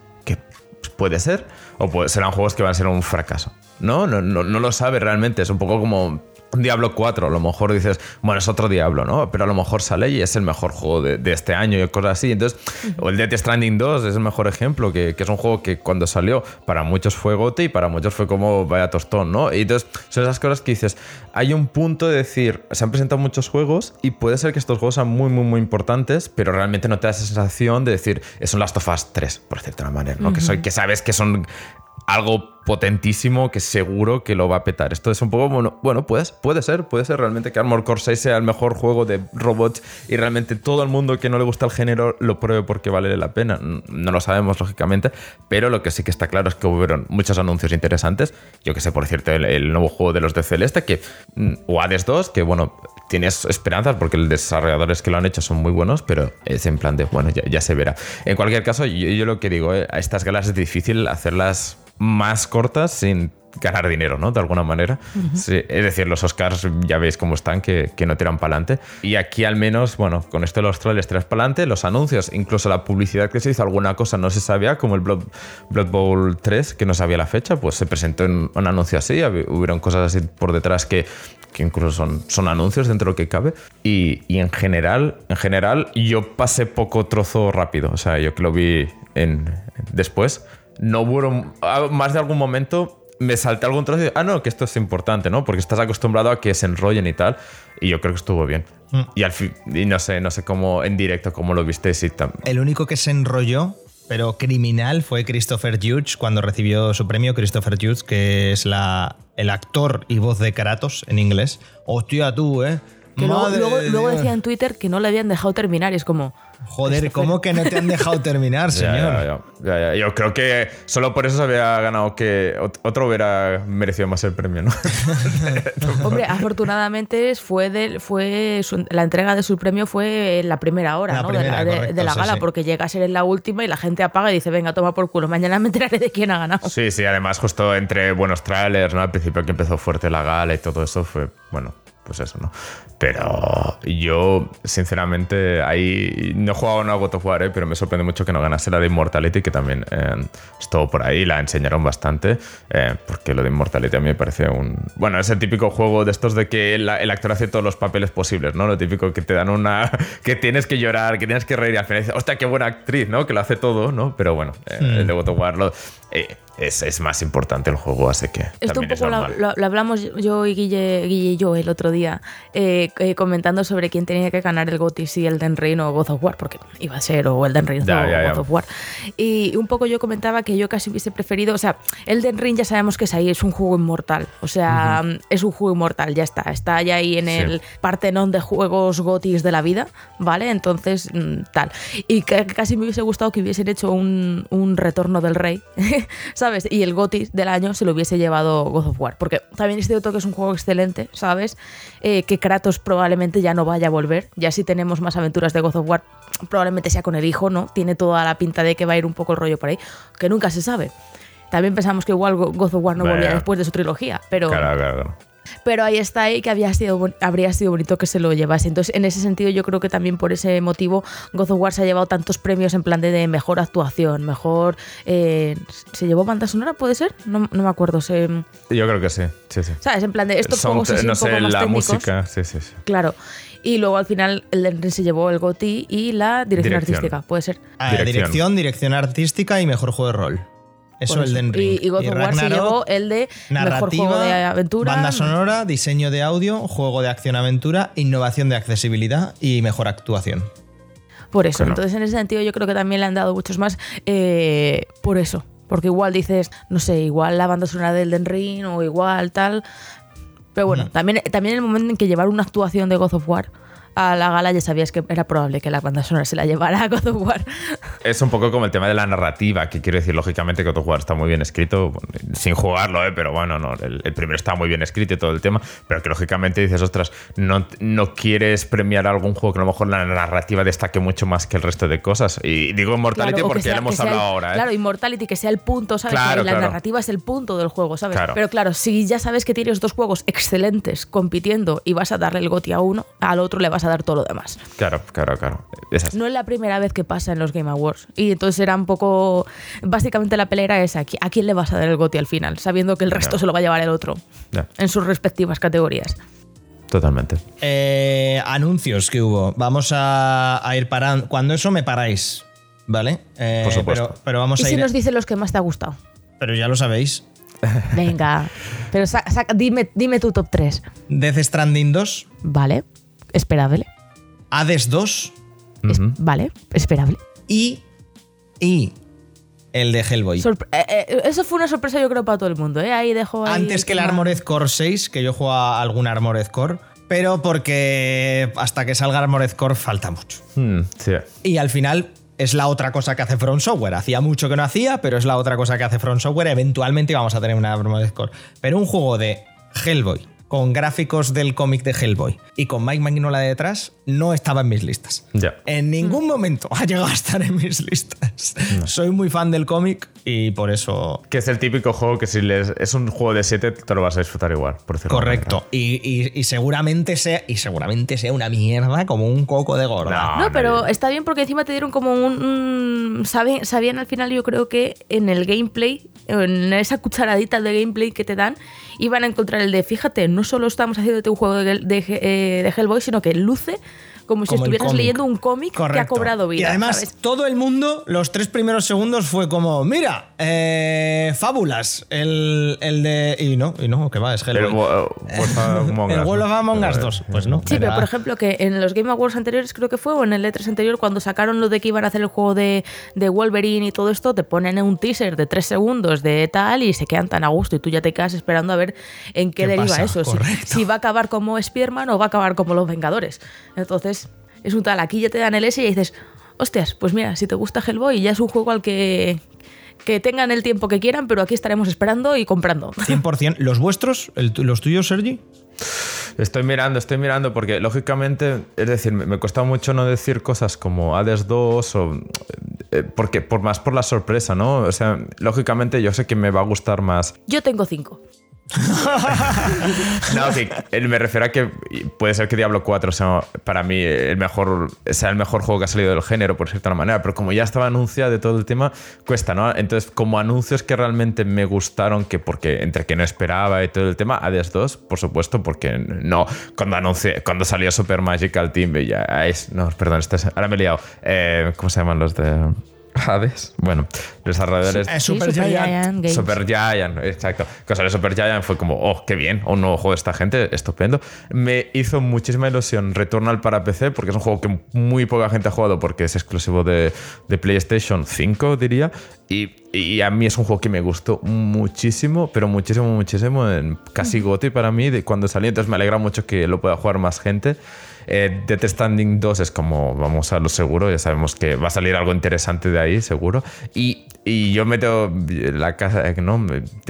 puede ser, o serán juegos que van a ser un fracaso. ¿no? No, no, no lo sabe realmente, es un poco como Diablo 4, a lo mejor dices, bueno, es otro Diablo, ¿no? Pero a lo mejor sale y es el mejor juego de, este año y cosas así. Entonces, o el Death Stranding 2 es el mejor ejemplo, que, es un juego que cuando salió para muchos fue gote y para muchos fue como vaya tostón, ¿no? Y entonces, son esas cosas que dices, hay un punto de decir, se han presentado muchos juegos y puede ser que estos juegos sean muy, muy, muy importantes, pero realmente no te da esa sensación de decir, es un Last of Us 3, por una manera, ¿no? que, soy, que sabes que son algo potentísimo que seguro que lo va a petar. Esto es un poco, bueno, bueno pues, puede ser, puede ser realmente que Armor Core 6 sea el mejor juego de robots y realmente todo el mundo que no le gusta el género lo pruebe porque vale la pena. No lo sabemos, lógicamente, pero lo que sí que está claro es que hubieron muchos anuncios interesantes. Yo que sé, por cierto, el, nuevo juego de los de Celeste, que, mm, o Hades 2, que bueno, tienes esperanzas porque los desarrolladores que lo han hecho son muy buenos, pero es en plan de, bueno, ya, se verá. En cualquier caso, yo, lo que digo, eh, a estas galas es difícil hacerlas más cortas sin ganar dinero, ¿no? De alguna manera. es decir, los Oscars ya veis cómo están, que, no tiran para adelante. Y aquí al menos, bueno, con esto de los trailers tiras para adelante, los anuncios, incluso la publicidad que se hizo, alguna cosa no se sabía, como el Blood, Bowl 3, que no sabía la fecha, pues se presentó en un anuncio así, hubieron cosas así por detrás que, que incluso son, son anuncios dentro de lo que cabe. Y, y, en general, en general, yo pasé poco trozo rápido, o sea, yo que lo vi en, después no hubo más de algún momento me salté algún trozo y ah, no, que esto es importante, ¿no? Porque estás acostumbrado a que se enrollen y tal. Y yo creo que estuvo bien. Mm. Y al fin, y no sé, no sé cómo en directo, cómo lo viste. Si El único que se enrolló, pero criminal, fue Christopher Hughes cuando recibió su premio. Christopher Hughes, que es la, el actor y voz de Kratos en inglés. Hostia, tú, ¿eh? Luego, luego decía en Twitter que no le habían dejado terminar y es como. Joder, ¿cómo que no te han dejado terminar, señor? Yo creo que solo por eso se había ganado que otro hubiera merecido más el premio, ¿no? Hombre, afortunadamente fue, fue la entrega de su premio fue en la primera hora ¿no? de la, gala, porque llega a ser en la última y la gente apaga y dice, venga, toma por culo, mañana me enteraré de quién ha ganado. Sí, sí, además justo entre buenos trailers, ¿no? Al principio que empezó fuerte la gala y todo eso fue, bueno, pues eso, ¿no? Pero yo, sinceramente, ahí no he jugado a God of War, ¿eh? pero me sorprende mucho que no ganase la de Immortality, que también eh, estuvo por ahí, la enseñaron bastante, eh, porque lo de Immortality a mí me parece un... Bueno, es el típico juego de estos de que el, actor hace todos los papeles posibles, ¿no? Lo típico que te dan una... que tienes que llorar, que tienes que reír y al final dices, hostia, qué buena actriz, ¿no? Que lo hace todo, ¿no? Pero bueno, hmm. el de God of War lo es, es, más importante el juego, así que. Esto un poco lo, hablamos yo y Guille, y yo el otro día, eh, eh, comentando sobre quién tenía que ganar el GOTY, si Elden Ring o God of War, porque iba a ser o Elden Ring o God of War. Y un poco yo comentaba que yo casi hubiese preferido, o sea, Elden Ring ya sabemos que es ahí, es un juego inmortal, o sea, es un juego inmortal, ya está, está ya ahí en el partenón de juegos GOTYs de la vida, ¿vale? Entonces, mm, tal. Y casi me hubiese gustado que hubiesen hecho un, un retorno del rey. ¿sabes? Y el GOTY del año se lo hubiese llevado God of War. Porque también es cierto que es un juego excelente, ¿sabes? Eh, que Kratos probablemente ya no vaya a volver. Ya si tenemos más aventuras de God of War, probablemente sea con el hijo, ¿no? Tiene toda la pinta de que va a ir un poco el rollo por ahí, que nunca se sabe. También pensamos que igual God of War no volvía después de su trilogía, pero... Claro, claro pero ahí está ahí que había sido, habría sido bonito que se lo llevase. Entonces, en ese sentido, yo creo que también por ese motivo God of War se ha llevado tantos premios en plan de, mejor actuación, mejor... Eh, ¿Se llevó banda sonora, puede ser? No, me acuerdo. Se, yo creo que sí, sí, sí. ¿Sabes? En plan de estos juegos así no sé, la música, sí, sí, sí. Claro. Y luego al final el se llevó el GOTI y la dirección, artística, puede ser. Ah, dirección, dirección artística y mejor juego de rol. Eso, el de Y, y God of War se llevó el de mejor juego de aventura. Banda sonora, diseño de audio, juego de acción-aventura, innovación de accesibilidad y mejor actuación. Por eso, entonces en ese sentido yo creo que también le han dado muchos más eh, por eso. Porque igual dices, no sé, igual la banda sonora del Den Ring o igual tal. Pero bueno, también, también el momento en que llevar una actuación de God of War a la gala ya sabías que era probable que la banda sonora se la llevara a God of War. Es un poco como el tema de la narrativa, que quiero decir, lógicamente que God of War está muy bien escrito, sin jugarlo, ¿eh? pero bueno, no, el, primero está muy bien escrito y todo el tema, pero que lógicamente dices, ostras, no, no quieres premiar algún juego que a lo mejor la narrativa destaque mucho más que el resto de cosas. Y digo Immortality porque ya lo hemos hablado ahora. ¿eh? Claro, Immortality, que sea el punto, ¿sabes? la narrativa es el punto del juego, ¿sabes? Pero claro, si ya sabes que tienes dos juegos excelentes compitiendo y vas a darle el goti a uno, al otro le vas a dar todo lo demás. Claro, claro, claro. no es la primera vez que pasa en los Game Awards. Y entonces era un poco. Básicamente la pelea era esa: ¿a quién le vas a dar el goti al final? Sabiendo que el resto se lo va a llevar el otro. En sus respectivas categorías. Totalmente. Eh, anuncios que hubo. Vamos a, ir parando. Cuando eso me paráis, ¿vale? Eh, Por supuesto. Pero, vamos ¿Y a si nos dice los que más te ha gustado? Pero ya lo sabéis. Venga. Pero dime, dime tu top 3. Death Stranding 2. Vale. Esperable. Hades 2. Vale. Esperable. Y. Y. El de Hellboy. Eh, eh, eso fue una sorpresa, yo creo, para todo el mundo. ¿eh? Ahí dejo. Antes que el Armored Core 6, que yo juego a algún Armored Core. Pero porque hasta que salga Armored Core falta mucho. Hmm, sí. Y al final es la otra cosa que hace Front Software. Hacía mucho que no hacía, pero es la otra cosa que hace Front Software. Eventualmente vamos a tener una Armored Core. Pero un juego de Hellboy con gráficos del cómic de Hellboy y con Mike Magnola detrás, no estaba en mis listas. En ningún momento ha llegado a estar en mis listas. Soy muy fan del cómic y por eso. Que es el típico juego que si les, es un juego de 7 te lo vas a disfrutar igual. Por Correcto. Y, seguramente sea, y seguramente sea una mierda como un coco de gorda. No, pero está bien porque encima te dieron como un. sabían al final, yo creo que en el gameplay, en esa cucharadita de gameplay que te dan, iban a encontrar el de, fíjate, no solo estamos haciendo un juego eh, de Hellboy, sino que luce como, si estuvieras leyendo un cómic que ha cobrado vida. Y además, todo el mundo, los tres primeros segundos fue como, mira, eh, fábulas, el, el, de. Y no, y no, que va, es Hellboy. El, el World of Among Us 2, pues no. Sí, pero por ejemplo, que en los Game Awards anteriores, creo que fue, o en el E3 anterior, cuando sacaron lo de que iban a hacer el juego de, de Wolverine y todo esto, te ponen un teaser de tres segundos de tal y se quedan tan a gusto y tú ya te quedas esperando a ver en qué, deriva eso. Si, si, va a acabar como Spearman o va a acabar como los Vengadores. Entonces, es un tal, aquí ya te dan el S y dices, hostias, pues mira, si te gusta Hellboy, ya es un juego al que, que tengan el tiempo que quieran, pero aquí estaremos esperando y comprando. 100%. ¿Los vuestros? ¿Los tuyos, Sergi? Estoy mirando, estoy mirando, porque lógicamente, es decir, me, cuesta mucho no decir cosas como Hades 2 o. Eh, porque, por más por la sorpresa, ¿no? O sea, lógicamente yo sé que me va a gustar más. Yo tengo cinco. no, que me refiero a que puede ser que Diablo 4 sea para mí el mejor, sea el mejor juego que ha salido del género, por cierta manera, pero como ya estaba anunciado de todo el tema, cuesta, ¿no? Entonces, como anuncios que realmente me gustaron, que porque entre que no esperaba y todo el tema, Hades 2, por supuesto, porque no, cuando anuncié, cuando salió Super Magical Team, ya es, no, perdón, este ahora me he liado, eh, ¿cómo se llaman los de... Hades. Bueno, desarrolladores. Es Super, Giant. Super Giant, exacto. Cosa de Super Giant fue como, oh, qué bien, un nuevo juego de esta gente, estupendo. Me hizo muchísima ilusión Returnal para PC, porque es un juego que muy poca gente ha jugado porque es exclusivo de, PlayStation 5, diría. Y, y, a mí es un juego que me gustó muchísimo, pero muchísimo, muchísimo. En casi goti para mí de cuando salió. Entonces me alegra mucho que lo pueda jugar más gente. Eh, Death Standing 2 es como vamos a lo seguro, ya sabemos que va a salir algo interesante de ahí, seguro. Y, y yo meto la, casa, eh, ¿no?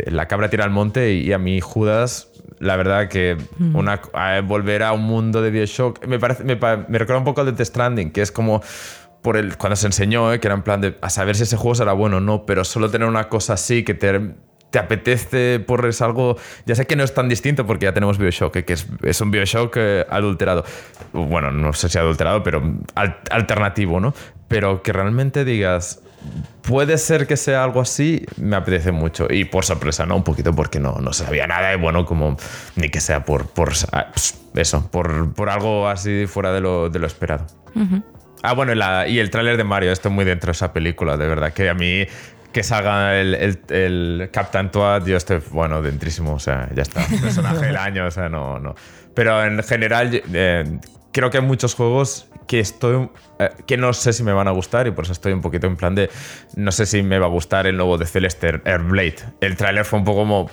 la cabra tira al monte y a mí Judas la verdad que una, volver a un mundo de Bioshock me, parece, me, me recuerda un poco al de Death Stranding, que es como por el, cuando se enseñó, eh, que era en plan de a saber si ese juego será bueno o no, pero solo tener una cosa así que te te apetece por algo, ya sé que no es tan distinto porque ya tenemos Bioshock, que es, un Bioshock eh, adulterado. Bueno, no sé si adulterado, pero alternativo, ¿no? Pero que realmente digas, puede ser que sea algo así, me apetece mucho. Y por sorpresa, ¿no? Un poquito porque no, no sabía nada y bueno, como ni que sea por, por ah, eso, por, por, algo así fuera de lo, de lo esperado. Ah, bueno, y, y el tráiler de Mario, estoy muy dentro de esa película, de verdad, que a mí que salga el, el, el Captain Toad, yo estoy, bueno, dentrísimo, o sea, ya está. Personaje del año, o sea, no, no. Pero en general, eh, creo que hay muchos juegos que estoy eh, que no sé si me van a gustar y por eso estoy un poquito en plan de no sé si me va a gustar el nuevo de Celeste Airblade. El tráiler fue un poco como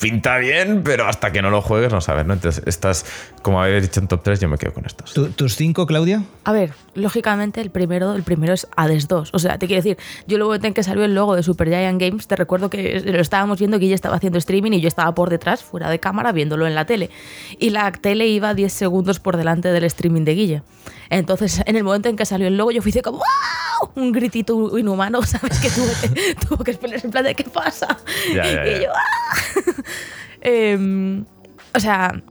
pinta bien, pero hasta que no lo juegues no sabes, ¿no? Entonces, estas, como habéis dicho en top 3, yo me quedo con estos. ¿Tus cinco, Claudia? A ver, lógicamente el primero, el primero es Hades 2. O sea, te quiero decir, yo luego en que salió el logo de Super Giant Games, te recuerdo que lo estábamos viendo que ella estaba haciendo streaming y yo estaba por detrás, fuera de cámara, viéndolo en la tele. Y la tele iba 10 segundos por delante del streaming de Guille. Entonces, en el momento en que salió el logo, yo fui como ¡Wow! Un gritito inhumano, ¿sabes? Que tuve que, tuvo que esperar en plan de ¿qué pasa? y yo ¡Ah! Em, o sea,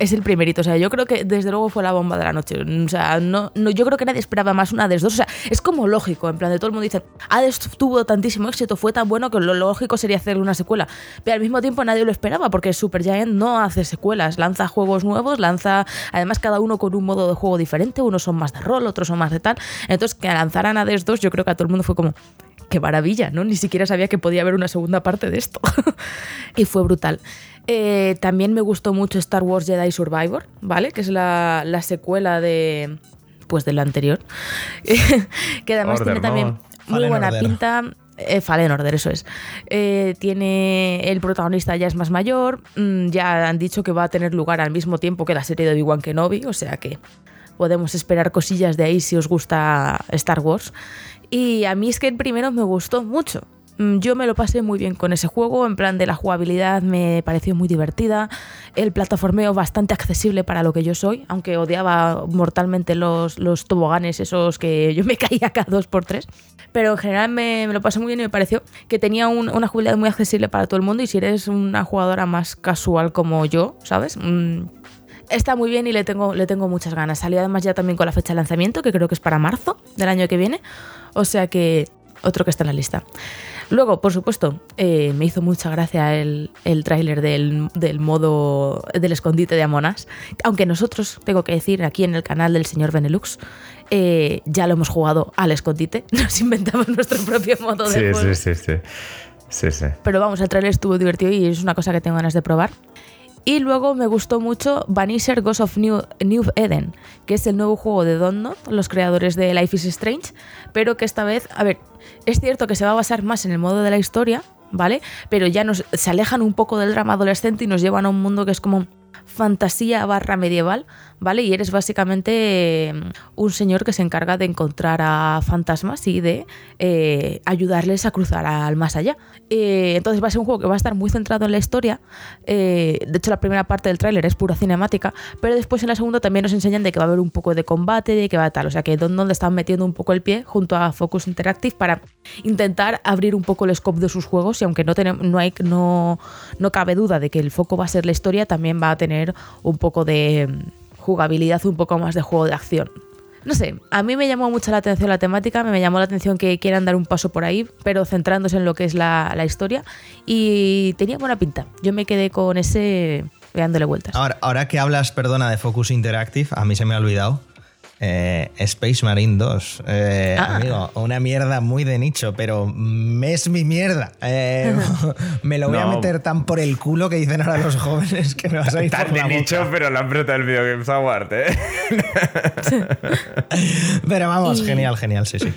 es el primerito. O sea, yo creo que desde luego fue la bomba de la noche. O sea, no, no, yo creo que nadie esperaba más una Hades 2. O sea, es como lógico, en plan de todo el mundo dice, Hades tuvo tantísimo éxito, fue tan bueno que lo lógico sería hacerle una secuela. Pero al mismo tiempo nadie lo esperaba porque Supergiant no hace secuelas, lanza juegos nuevos, lanza además cada uno con un modo de juego diferente, unos son más de rol, otros son más de tal. Entonces, que lanzaran Hades 2, yo creo que a todo el mundo fue como, qué maravilla, ¿no? Ni siquiera sabía que podía haber una segunda parte de esto. y fue brutal. Eh, también me gustó mucho Star Wars Jedi Survivor, ¿vale? Que es la, secuela de. Pues de lo anterior. que además tiene también muy buena pinta. Eh, Fallen Order, eso es. Eh, tiene. El protagonista ya es más mayor. Mm, ya han dicho que va a tener lugar al mismo tiempo que la serie de Obi-Wan Kenobi. O sea que podemos esperar cosillas de ahí si os gusta Star Wars. Y a mí es que el primero me gustó mucho. Mm, yo me lo pasé muy bien con ese juego, en plan de la jugabilidad me pareció muy divertida, el plataformeo bastante accesible para lo que yo soy, aunque odiaba mortalmente los, los toboganes esos que yo me caía cada dos por tres. Pero en general me, lo pasé muy bien y me pareció que tenía una jugabilidad muy accesible para todo el mundo y si eres una jugadora más casual como yo, ¿sabes? Mm, está muy bien y le tengo, le tengo muchas ganas. Salió además ya también con la fecha de lanzamiento, que creo que es para marzo del año que viene. O sea que otro que está en la lista. Luego, por supuesto, eh, me hizo mucha gracia el, el tráiler del, modo del escondite de Amonas. Aunque nosotros, tengo que decir, aquí en el canal del señor Benelux, eh, ya lo hemos jugado al escondite. Nos inventamos nuestro propio modo de juego. Sí, sí, sí. Sí, sí. Pero vamos, el tráiler estuvo divertido y es una cosa que tengo ganas de probar. Y luego me gustó mucho Vanisher Ghost of New, Eden, que es el nuevo juego de Donut, los creadores de Life is Strange, pero que esta vez, a ver, es cierto que se va a basar más en el modo de la historia, ¿vale? Pero ya nos, se alejan un poco del drama adolescente y nos llevan a un mundo que es como fantasía barra medieval, ¿vale? Y eres básicamente mm, un señor que se encarga de encontrar a fantasmas y de eh, ayudarles a cruzar al más allá. Eh, entonces va a ser un juego que va a estar muy centrado en la historia. Eh, de hecho, la primera parte del tráiler es pura cinemática, pero después en la segunda también nos enseñan de que va a haber un poco de combate, de que va a tal. O sea que donde están metiendo un poco el pie junto a Focus Interactive para intentar abrir un poco el scope de sus juegos y aunque no, tenemos, no, hay, no, no cabe duda de que el foco va a ser la historia, también va a tener un poco de jugabilidad un poco más de juego de acción. No sé, a mí me llamó mucho la atención la temática, me llamó la atención que quieran dar un paso por ahí, pero centrándose en lo que es la, la historia y tenía buena pinta. Yo me quedé con ese dándole vueltas. Ahora, ahora que hablas, perdona, de Focus Interactive, a mí se me ha olvidado. Eh, Space Marine 2. Eh, ah. Amigo, una mierda muy de nicho, pero es mi mierda. Eh, me lo voy a meter tan por el culo que dicen ahora los jóvenes que me vas a ir Tan de nicho, pero la empresa del Video Games Award, ¿eh? pero vamos, genial, genial, sí, sí.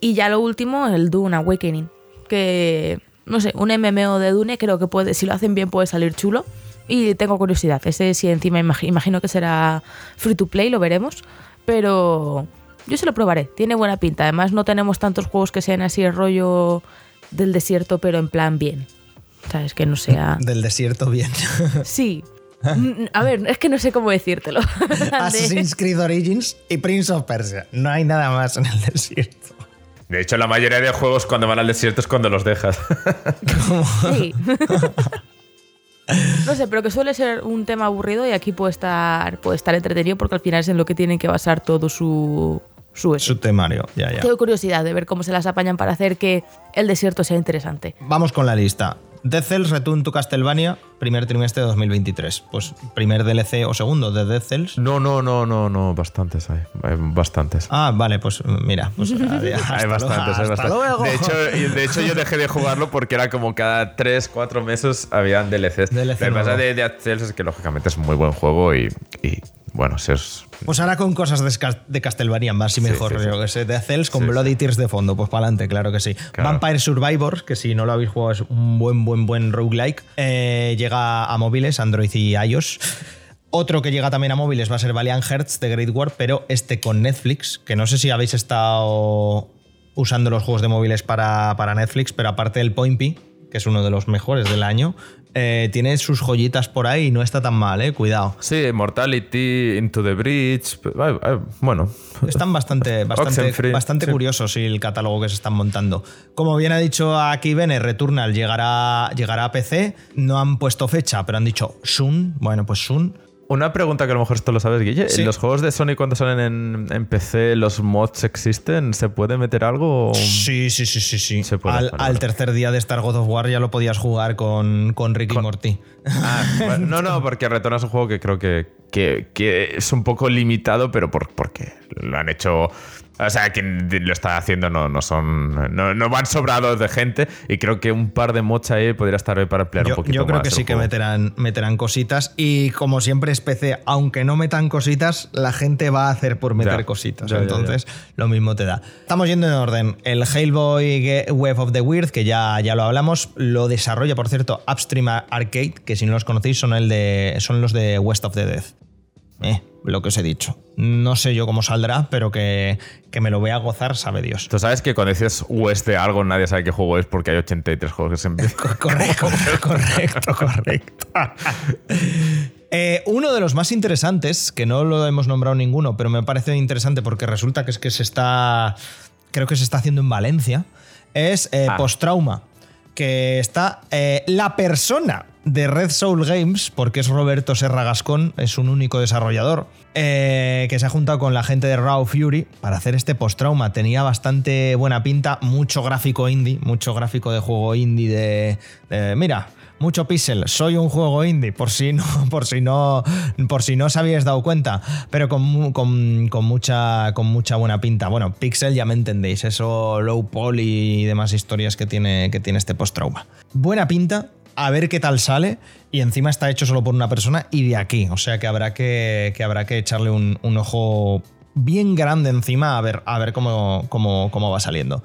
Y ya lo último, el Dune Awakening. Que, no sé, un MMO de Dune creo que puede, si lo hacen bien puede salir chulo. Y tengo curiosidad. Ese sí, encima imagino que será free to play, lo veremos pero yo se lo probaré, tiene buena pinta. Además no tenemos tantos juegos que sean así el rollo del desierto, pero en plan bien. ¿Sabes? Que no sea... Del desierto bien. Sí. A ver, es que no sé cómo decírtelo. Assassin's Creed Origins y Prince of Persia. No hay nada más en el desierto. De hecho, la mayoría de juegos cuando van al desierto es cuando los dejas. Sí. No sé, pero que suele ser un tema aburrido y aquí puede estar, puede estar entretenido porque al final es en lo que tienen que basar todo su, su, su temario. Ya, ya. Tengo curiosidad de ver cómo se las apañan para hacer que el desierto sea interesante. Vamos con la lista. Dead Cells Return to Castlevania, primer trimestre de 2023. Pues primer DLC o segundo de Dead Cells. No, no, no, no, no, bastantes hay. bastantes. Ah, vale, pues mira. Pues, hay bastantes, hay bastantes. De hecho, de hecho, yo dejé de jugarlo porque era como cada 3, 4 meses habían DLCs. DLC Lo que pasa de Dead Cells es que lógicamente es un muy buen juego y, bueno, si es. Pues ahora con cosas de, Castlevania más y mejor, sí, que sé, de Cells con Bloody Tears de fondo, pues para adelante, claro que sí. Vampire Survivors, que si no lo habéis jugado es un buen, buen, buen roguelike, eh, llega a móviles, Android y iOS. Otro que llega también a móviles va a ser Valiant Hearts de Great War, pero este con Netflix, que no sé si habéis estado usando los juegos de móviles para, para Netflix, pero aparte del Point P, que es uno de los mejores del año, eh, tiene sus joyitas por ahí y no está tan mal, eh, cuidado. Sí, Mortality, Into the Bridge, bueno. Están bastante, bastante, bastante curiosos el catálogo que se están montando. Como bien ha dicho aquí Bene, Returnal llegará, llegará a PC, no han puesto fecha, pero han dicho soon, bueno, pues soon una pregunta que a lo mejor esto lo sabes, Guille. ¿En los juegos de Sony cuando salen en, PC los mods existen? ¿Se puede meter algo? Sí, sí, sí, sí. sí. al, tercer día de Star God of War ya lo podías jugar con, con Ricky Morty. Ah, no, no, porque Retorno es un juego que creo que, que, es un poco limitado, pero por, porque lo han hecho o sea, quien lo está haciendo no, no son. No, van sobrados de gente. Y creo que un par de mocha ahí podría estar hoy para emplear un poquito Yo creo que sí que meterán, meterán cositas. Y como siempre es PC, aunque no metan cositas, la gente va a hacer por meter cositas. Entonces, lo mismo te da. Estamos yendo en orden. El Hellboy Web of the Weird, que ya, ya lo hablamos, lo desarrolla, por cierto, Upstream Arcade, que si no los conocéis son, el de, son los de West of the Dead. Eh, lo que os he dicho. No sé yo cómo saldrá, pero que, me lo voy a gozar, sabe Dios. Tú sabes que cuando dices West de algo, nadie sabe qué juego es porque hay 83 juegos que se correcto, correcto, correcto. Eh, uno de los más interesantes, que no lo hemos nombrado ninguno, pero me parece interesante porque resulta que es que se está. Creo que se está haciendo en Valencia. Es eh, ah. Post-Trauma. Que está eh, la persona de Red Soul Games, porque es Roberto Serra Gascón, es un único desarrollador, eh, que se ha juntado con la gente de Raw Fury para hacer este post-trauma. Tenía bastante buena pinta, mucho gráfico indie, mucho gráfico de juego indie de, mira, mucho pixel, soy un juego indie, por si no, por si no, por si no os habíais dado cuenta, pero con, mucha, con mucha buena pinta. Bueno, pixel ya me entendéis, eso low poly y demás historias que tiene, que tiene este post-trauma. Buena pinta, a ver qué tal sale. Y encima está hecho solo por una persona y de aquí. O sea que habrá que, habrá que echarle un, ojo bien grande encima a ver, a ver cómo, cómo, cómo va saliendo.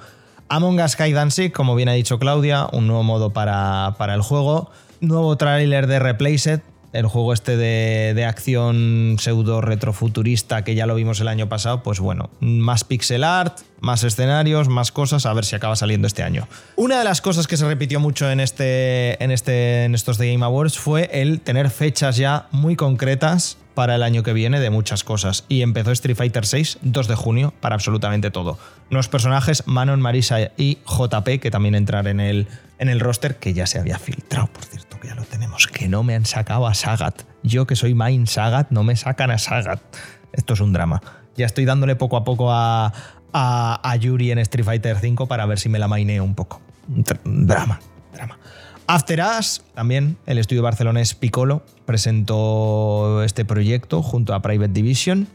Among Us Sky Dancing, como bien ha dicho Claudia, un nuevo modo para, para el juego. Nuevo tráiler de Replaced, el juego este de, acción pseudo retrofuturista que ya lo vimos el año pasado, pues bueno, más pixel art, más escenarios, más cosas, a ver si acaba saliendo este año. Una de las cosas que se repitió mucho en, este, en, este, en estos The Game Awards fue el tener fechas ya muy concretas para el año que viene de muchas cosas. Y empezó Street Fighter VI 2 de junio para absolutamente todo. Nuevos personajes, Manon, Marisa y JP, que también entrar en el, en el roster, que ya se había filtrado, por cierto, que ya lo tenemos, que no me han sacado a Sagat. Yo que soy Main Sagat, no me sacan a Sagat. Esto es un drama. Ya estoy dándole poco a poco a, a, Yuri en Street Fighter V para ver si me la maineo un poco. Drama, drama. After Us, también el estudio barcelonés Piccolo presentó este proyecto junto a Private Division.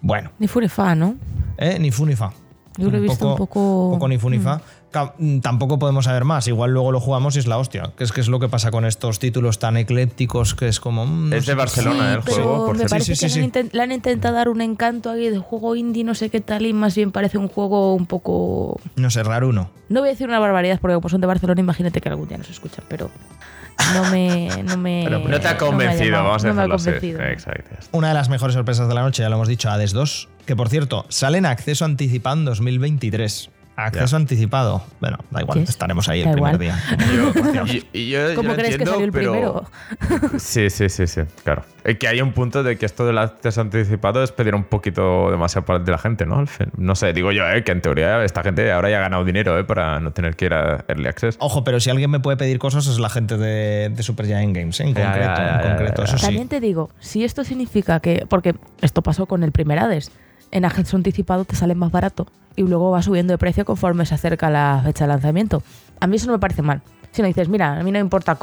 Bueno. Ni Funifa, ¿no? ¿Eh? Ni Funifa. Yo lo he visto un poco. poco ni Funifa. Mm. Mm, tampoco podemos saber más. Igual luego lo jugamos y es la hostia. Que es que es lo que pasa con estos títulos tan eclépticos que es como. Mm, es de Barcelona el juego, por me parece que le, han intentado dar un encanto ahí de juego indie, no sé qué tal, y más bien parece un juego un poco. No sé, raro uno. No voy a decir una barbaridad porque como son de Barcelona, imagínate que algún día nos escuchan, pero no me. No, me, pero no te ha convencido, vamos a no me ha convencido. Exacto. Una de las mejores sorpresas de la noche, ya lo hemos dicho, Hades 2, que por cierto, sale en acceso anticipado en 2023. Acceso anticipado. Bueno, da igual, estaremos ahí el primer día. ¿Cómo crees que salió el primero? Sí, sí, sí, sí, claro. Que hay un punto de que esto del acceso anticipado es pedir un poquito demasiado de la gente, ¿no? No sé, digo yo, ¿eh? que en teoría esta gente ahora ya ha ganado dinero ¿eh? para no tener que ir a Early Access. Ojo, pero si alguien me puede pedir cosas es la gente de, Super Giant Games, ¿eh? en concreto. en concreto eso También te digo, si esto significa que. Porque esto pasó con el primer Hades en acceso anticipado te sale más barato y luego va subiendo de precio conforme se acerca la fecha de lanzamiento. A mí eso no me parece mal. Si no dices, mira, a mí no me importa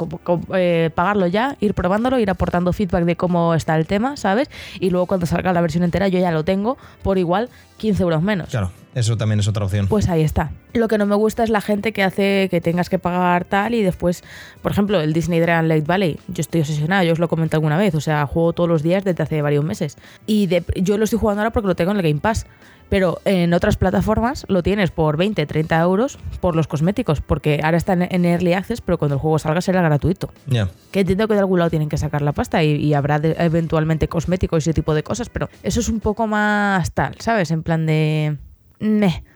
eh, pagarlo ya, ir probándolo, ir aportando feedback de cómo está el tema, ¿sabes? Y luego cuando salga la versión entera yo ya lo tengo por igual 15 euros menos. Claro. Eso también es otra opción. Pues ahí está. Lo que no me gusta es la gente que hace que tengas que pagar tal y después, por ejemplo, el Disney Dream Lake Valley. Yo estoy obsesionada, yo os lo comenté alguna vez, o sea, juego todos los días desde hace varios meses. Y yo lo estoy jugando ahora porque lo tengo en el Game Pass. Pero en otras plataformas lo tienes por 20, 30 euros por los cosméticos, porque ahora está en Early Access, pero cuando el juego salga será gratuito. Ya. Que entiendo que de algún lado tienen que sacar la pasta y, habrá eventualmente cosméticos y ese tipo de cosas, pero eso es un poco más tal, ¿sabes? En plan de...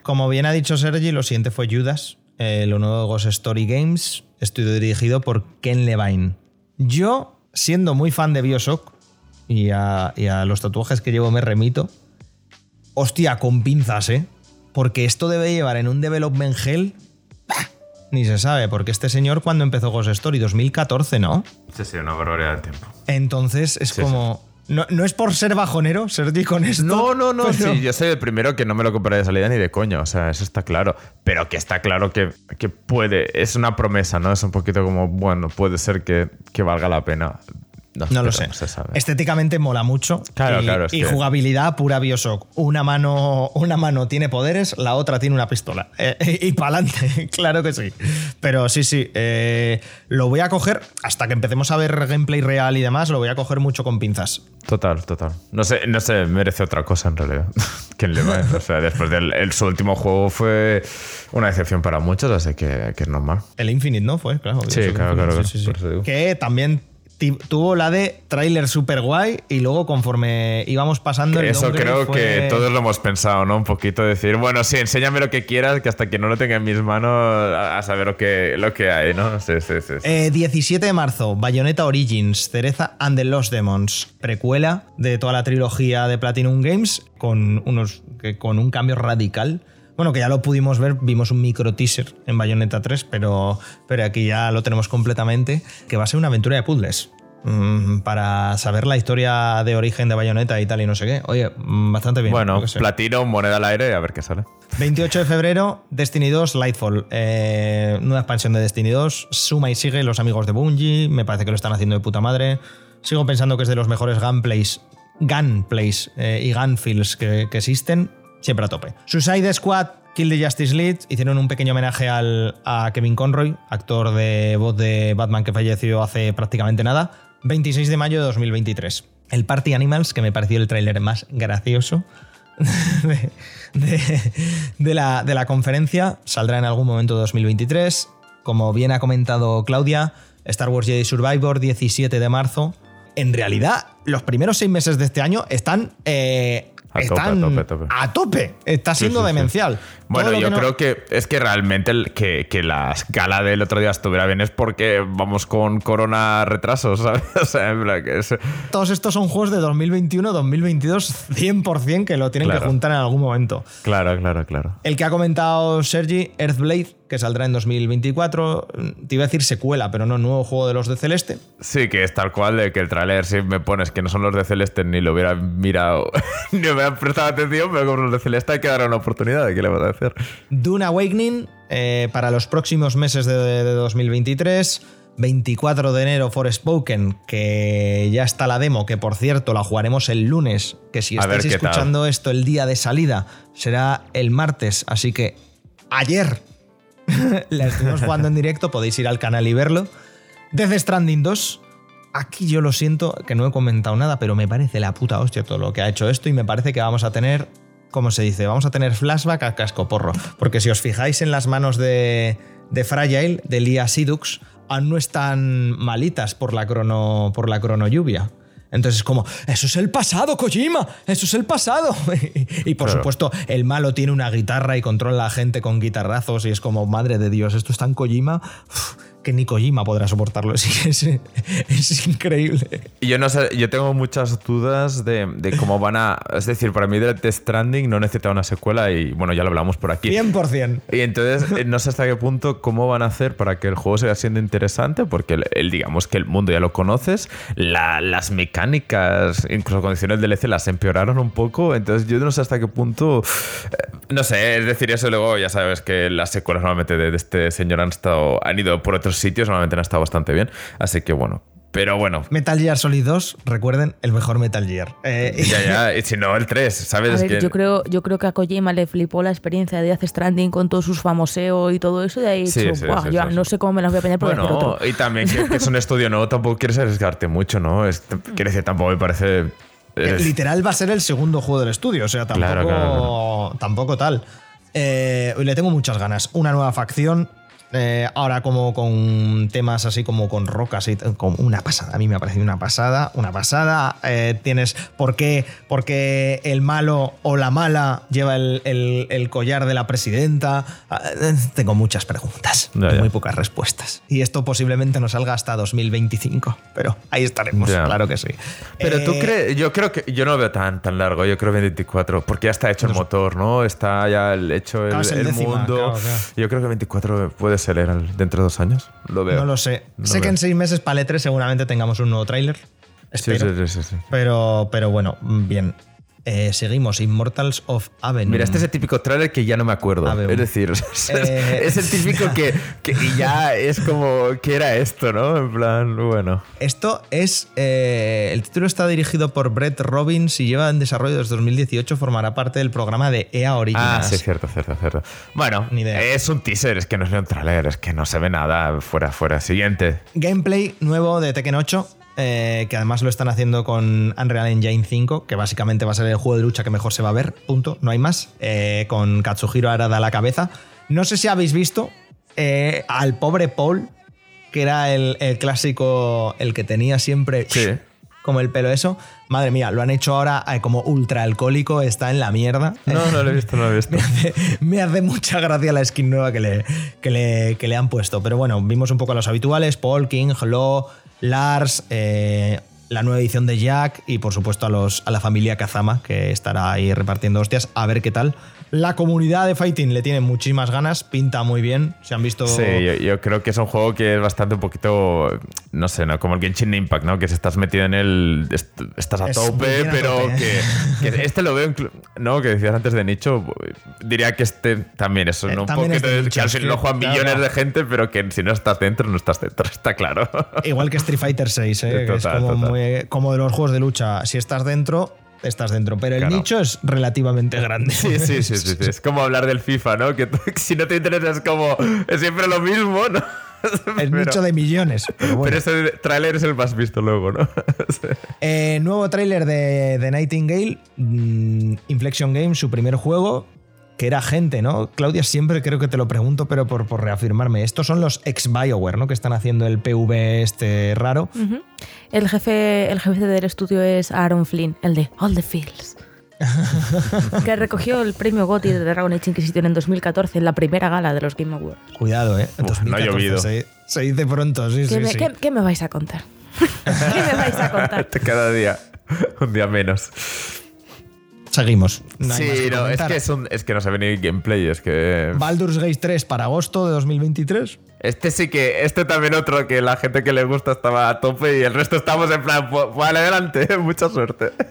Como bien ha dicho Sergi, lo siguiente fue Judas, eh, lo nuevo de Ghost Story Games, estudio dirigido por Ken Levine. Yo, siendo muy fan de Bioshock, y a, los tatuajes que llevo me remito, hostia, con pinzas, ¿eh? Porque esto debe llevar en un development hell... Ni se sabe, porque este señor cuando empezó Ghost Story, 2014, ¿no? Sí, sí, una barbaridad de tiempo. Entonces es como... No, es por ser bajonero, Sergi, con esto. No, no, no. Sí, yo soy el primero que no me lo compraré de salida ni de coño. O sea, eso está claro. Pero que está claro que, que puede. Es una promesa, ¿no? Es un poquito como, bueno, puede ser que, que valga la pena. No, lo sé. Estéticamente mola mucho. Claro, y, claro. y jugabilidad pura Bioshock. Una mano, una mano tiene poderes, la otra tiene una pistola. Eh, y para adelante, claro que sí. Pero sí, sí. Eh, lo voy a coger hasta que empecemos a ver gameplay real y demás. Lo voy a coger mucho con pinzas. Total, total. No sé, no sé, merece otra cosa en realidad. ¿Quién le va? o sea, después del su último juego fue una decepción para muchos, así que, que es normal. El Infinite, ¿no? Fue, claro. Sí, claro, claro. Que también tuvo la de trailer super guay y luego conforme íbamos pasando el Eso creo que todos lo hemos pensado, ¿no? Un poquito decir, bueno, sí, enséñame lo que quieras, que hasta que no lo tenga en mis manos a, saber lo que, lo que hay, ¿no? Sí, sí, sí. 17 eh, de marzo, Bayonetta Origins, Cereza and the Lost Demons, precuela de toda la trilogía de Platinum Games con, unos, con un cambio radical bueno, que ya lo pudimos ver, vimos un micro teaser en Bayonetta 3, pero, pero aquí ya lo tenemos completamente, que va a ser una aventura de puzzles. Mm, para saber la historia de origen de Bayonetta y tal y no sé qué. Oye, mm, bastante bien. Bueno, platino, moneda al aire, a ver qué sale. 28 de febrero, Destiny 2, Lightfall. Eh, nueva expansión de Destiny 2. Suma y sigue los amigos de Bungie. Me parece que lo están haciendo de puta madre. Sigo pensando que es de los mejores gunplays, gunplays eh, y gunfills que, que existen siempre a tope. Suicide Squad, Kill the Justice League hicieron un pequeño homenaje al, a Kevin Conroy, actor de voz de Batman que falleció hace prácticamente nada. 26 de mayo de 2023. El Party Animals, que me pareció el tráiler más gracioso de, la, de la conferencia, saldrá en algún momento de 2023. Como bien ha comentado Claudia, Star Wars Jedi Survivor, 17 de marzo. En realidad, los primeros seis meses de este año están eh, a están tope, a tope, a tope. Está siendo demencial. Bueno, yo creo que es que realmente el, que, que, la escala del otro día estuviera bien es porque vamos con corona retrasos, ¿sabes? O sea, en plan que es... Todos estos son juegos de 2021, 2022, 100% que lo tienen que juntar en algún momento. Claro, claro, claro. El que ha comentado Sergi, Earthblade, que saldrá en 2024. Te iba a decir secuela, pero no, nuevo juego de los de Celeste. Sí, que es tal cual de que el tráiler, si me pones que no son los de Celeste, ni lo hubiera mirado, ni me hubiera prestado atención, pero como los de Celeste hay que dar una oportunidad, ¿qué le vas a hacer? Dune Awakening eh, para los próximos meses de, 2023. 24 de enero Forspoken, que ya está la demo, que por cierto la jugaremos el lunes, que si estáis escuchando esto el día de salida será el martes, así que ayer la estuvimos jugando en directo, podéis ir al canal y verlo. Death Stranding 2. Aquí yo lo siento que no he comentado nada, pero me parece la puta hostia todo lo que ha hecho esto y me parece que vamos a tener, ¿cómo se dice? Vamos a tener flashback a casco porro. Porque si os fijáis en las manos de, de Fragile, de Lia Sidux, aún no están malitas por la crono, por la crono lluvia. Entonces es como, eso es el pasado, Kojima, eso es el pasado. y por supuesto, el malo tiene una guitarra y controla a la gente con guitarrazos y es como, madre de Dios, esto es tan Kojima que ni Kojima podrá soportarlo. Es, es, increíble. Yo no sé, yo tengo muchas dudas de, cómo van a. Es decir, para mí, Death Stranding no necesita una secuela y bueno, ya lo hablamos por aquí. 100%. Y entonces, eh, no sé hasta qué punto cómo van a hacer para que el juego siga siendo interesante, porque el, digamos que el mundo ya lo conoces, las mecánicas, incluso condiciones del DLC las empeoraron un poco. Entonces, yo no sé hasta qué punto. Eh, no sé, es decir, eso luego ya sabes que las secuelas normalmente de, de este señor han estado han ido por otros sitios, normalmente han estado bastante bien. Así que bueno, Pero bueno. Metal Gear Solid 2, recuerden, el mejor Metal Gear. Eh, ya, ya, y si no, el 3, ¿sabes? yo, creo, yo creo que a Kojima le flipó la experiencia de Death Stranding con todos sus famoseo y todo eso, y de ahí sí, dicho, yo no sé cómo me las voy a peñar por Bueno, y también que, es un estudio nuevo, tampoco quieres arriesgarte mucho, ¿no? Es, quiere decir, tampoco me parece... Eh, literal va a ser el segundo juego del estudio, o sea, tampoco, tampoco tal. Eh, le tengo muchas ganas. Una nueva facción, eh, ahora como con temas así como con rocas y como una pasada. A mí me ha parecido una pasada, una pasada. Eh, tienes por qué, porque el malo o la mala lleva el, collar de la presidenta. Ah, eh, tengo muchas preguntas, muy pocas respuestas. Y esto posiblemente no salga hasta 2025, pero ahí estaremos, claro que sí. Pero tú crees, yo creo que yo no lo veo tan, tan largo, yo creo 24, porque ya está hecho el motor, ¿no? Está ya hecho el, mundo. Yo creo que 24 puede ser dentro de dos años? Lo veo. No lo sé. sé que en seis meses para el 3 e seguramente tengamos un nuevo tráiler. Sí, sí, sí, sí, Pero, pero bueno, bien. Eh, seguimos, Immortals of Avenue. Mira, este es el típico trailer que ya no me acuerdo. Es decir, eh, es, el típico que, ya es como, ¿qué era esto, no? En plan, bueno. Esto es. Eh, el título está dirigido por Brett Robbins y lleva en desarrollo desde 2018. Formará parte del programa de EA Originals. Ah, sí, cierto, cierto, cierto. Bueno, es un teaser, es que no es ni un trailer, es que no se ve nada. Fuera, fuera. Siguiente. Gameplay nuevo de Tekken 8 eh, que además lo están haciendo con Unreal Engine 5, que básicamente va a ser el juego de lucha que mejor se va a ver, punto, no hay más, eh, con Katsuhiro Arada a la cabeza. No sé si habéis visto eh, al pobre Paul, que era el, clásico, el que tenía siempre como el pelo eso. Madre mía, lo han hecho ahora como ultra alcohólico, está en la mierda. No, no lo he visto, no lo he visto. me, hace, mucha gracia la skin nueva que le, le, que le han puesto. Pero bueno, vimos un poco a los habituales, Paul, King, Hello, Lars, eh, la nueva edición de Jack y por supuesto a, los, a la familia Kazama que estará ahí repartiendo hostias a ver qué tal. La comunidad de Fighting le tiene muchísimas ganas, pinta muy bien. Se han visto. Sí, yo, creo que es un juego que es bastante un poquito, no sé, ¿no? como el Genshin Impact, ¿no? Que si estás metido en él, estás a tope, pero Que, este lo veo, ¿no? Que decías antes de nicho, diría que este también es un poco que lo juegan millones de gente, pero que si no estás dentro, no estás dentro, está claro. Igual que Street Fighter 6, ¿eh? es como, como de los juegos de lucha. Si estás dentro, estás dentro. Pero el nicho es relativamente grande. Sí, sí, sí, sí, Es como hablar del FIFA, ¿no? Que si no te interesa es como. Es siempre lo mismo, ¿no? El nicho de millones. Pero, ese tráiler es el más visto luego, ¿no? Eh, nuevo tráiler de, de, Nightingale, mm, Inflection Games, su primer juego que era gente, ¿no? Claudia, siempre creo que te lo pregunto, pero por, por reafirmarme. Estos son los ex BioWare, ¿no? Que están haciendo el PV este raro. el, jefe, el jefe del estudio es Aaron Flynn, el de All the Fields. que recogió el premio GOTY de Dragon Age Inquisition en 2014 en la primera gala de los Game Awards. Cuidado, ¿eh? no ha llovido. Se, dice pronto, sí, sí, sí. ¿qué, ¿Qué me vais a contar? ¿Qué me vais a contar? Cada día, un día menos. Seguimos. sí, no, es que, es, que no se ve ni gameplay, es que... Baldur's Gate 3 para agosto de 2023. Este sí que, este también otro que la gente que le gusta estaba a tope y el resto estamos en plan, pues adelante, mucha suerte.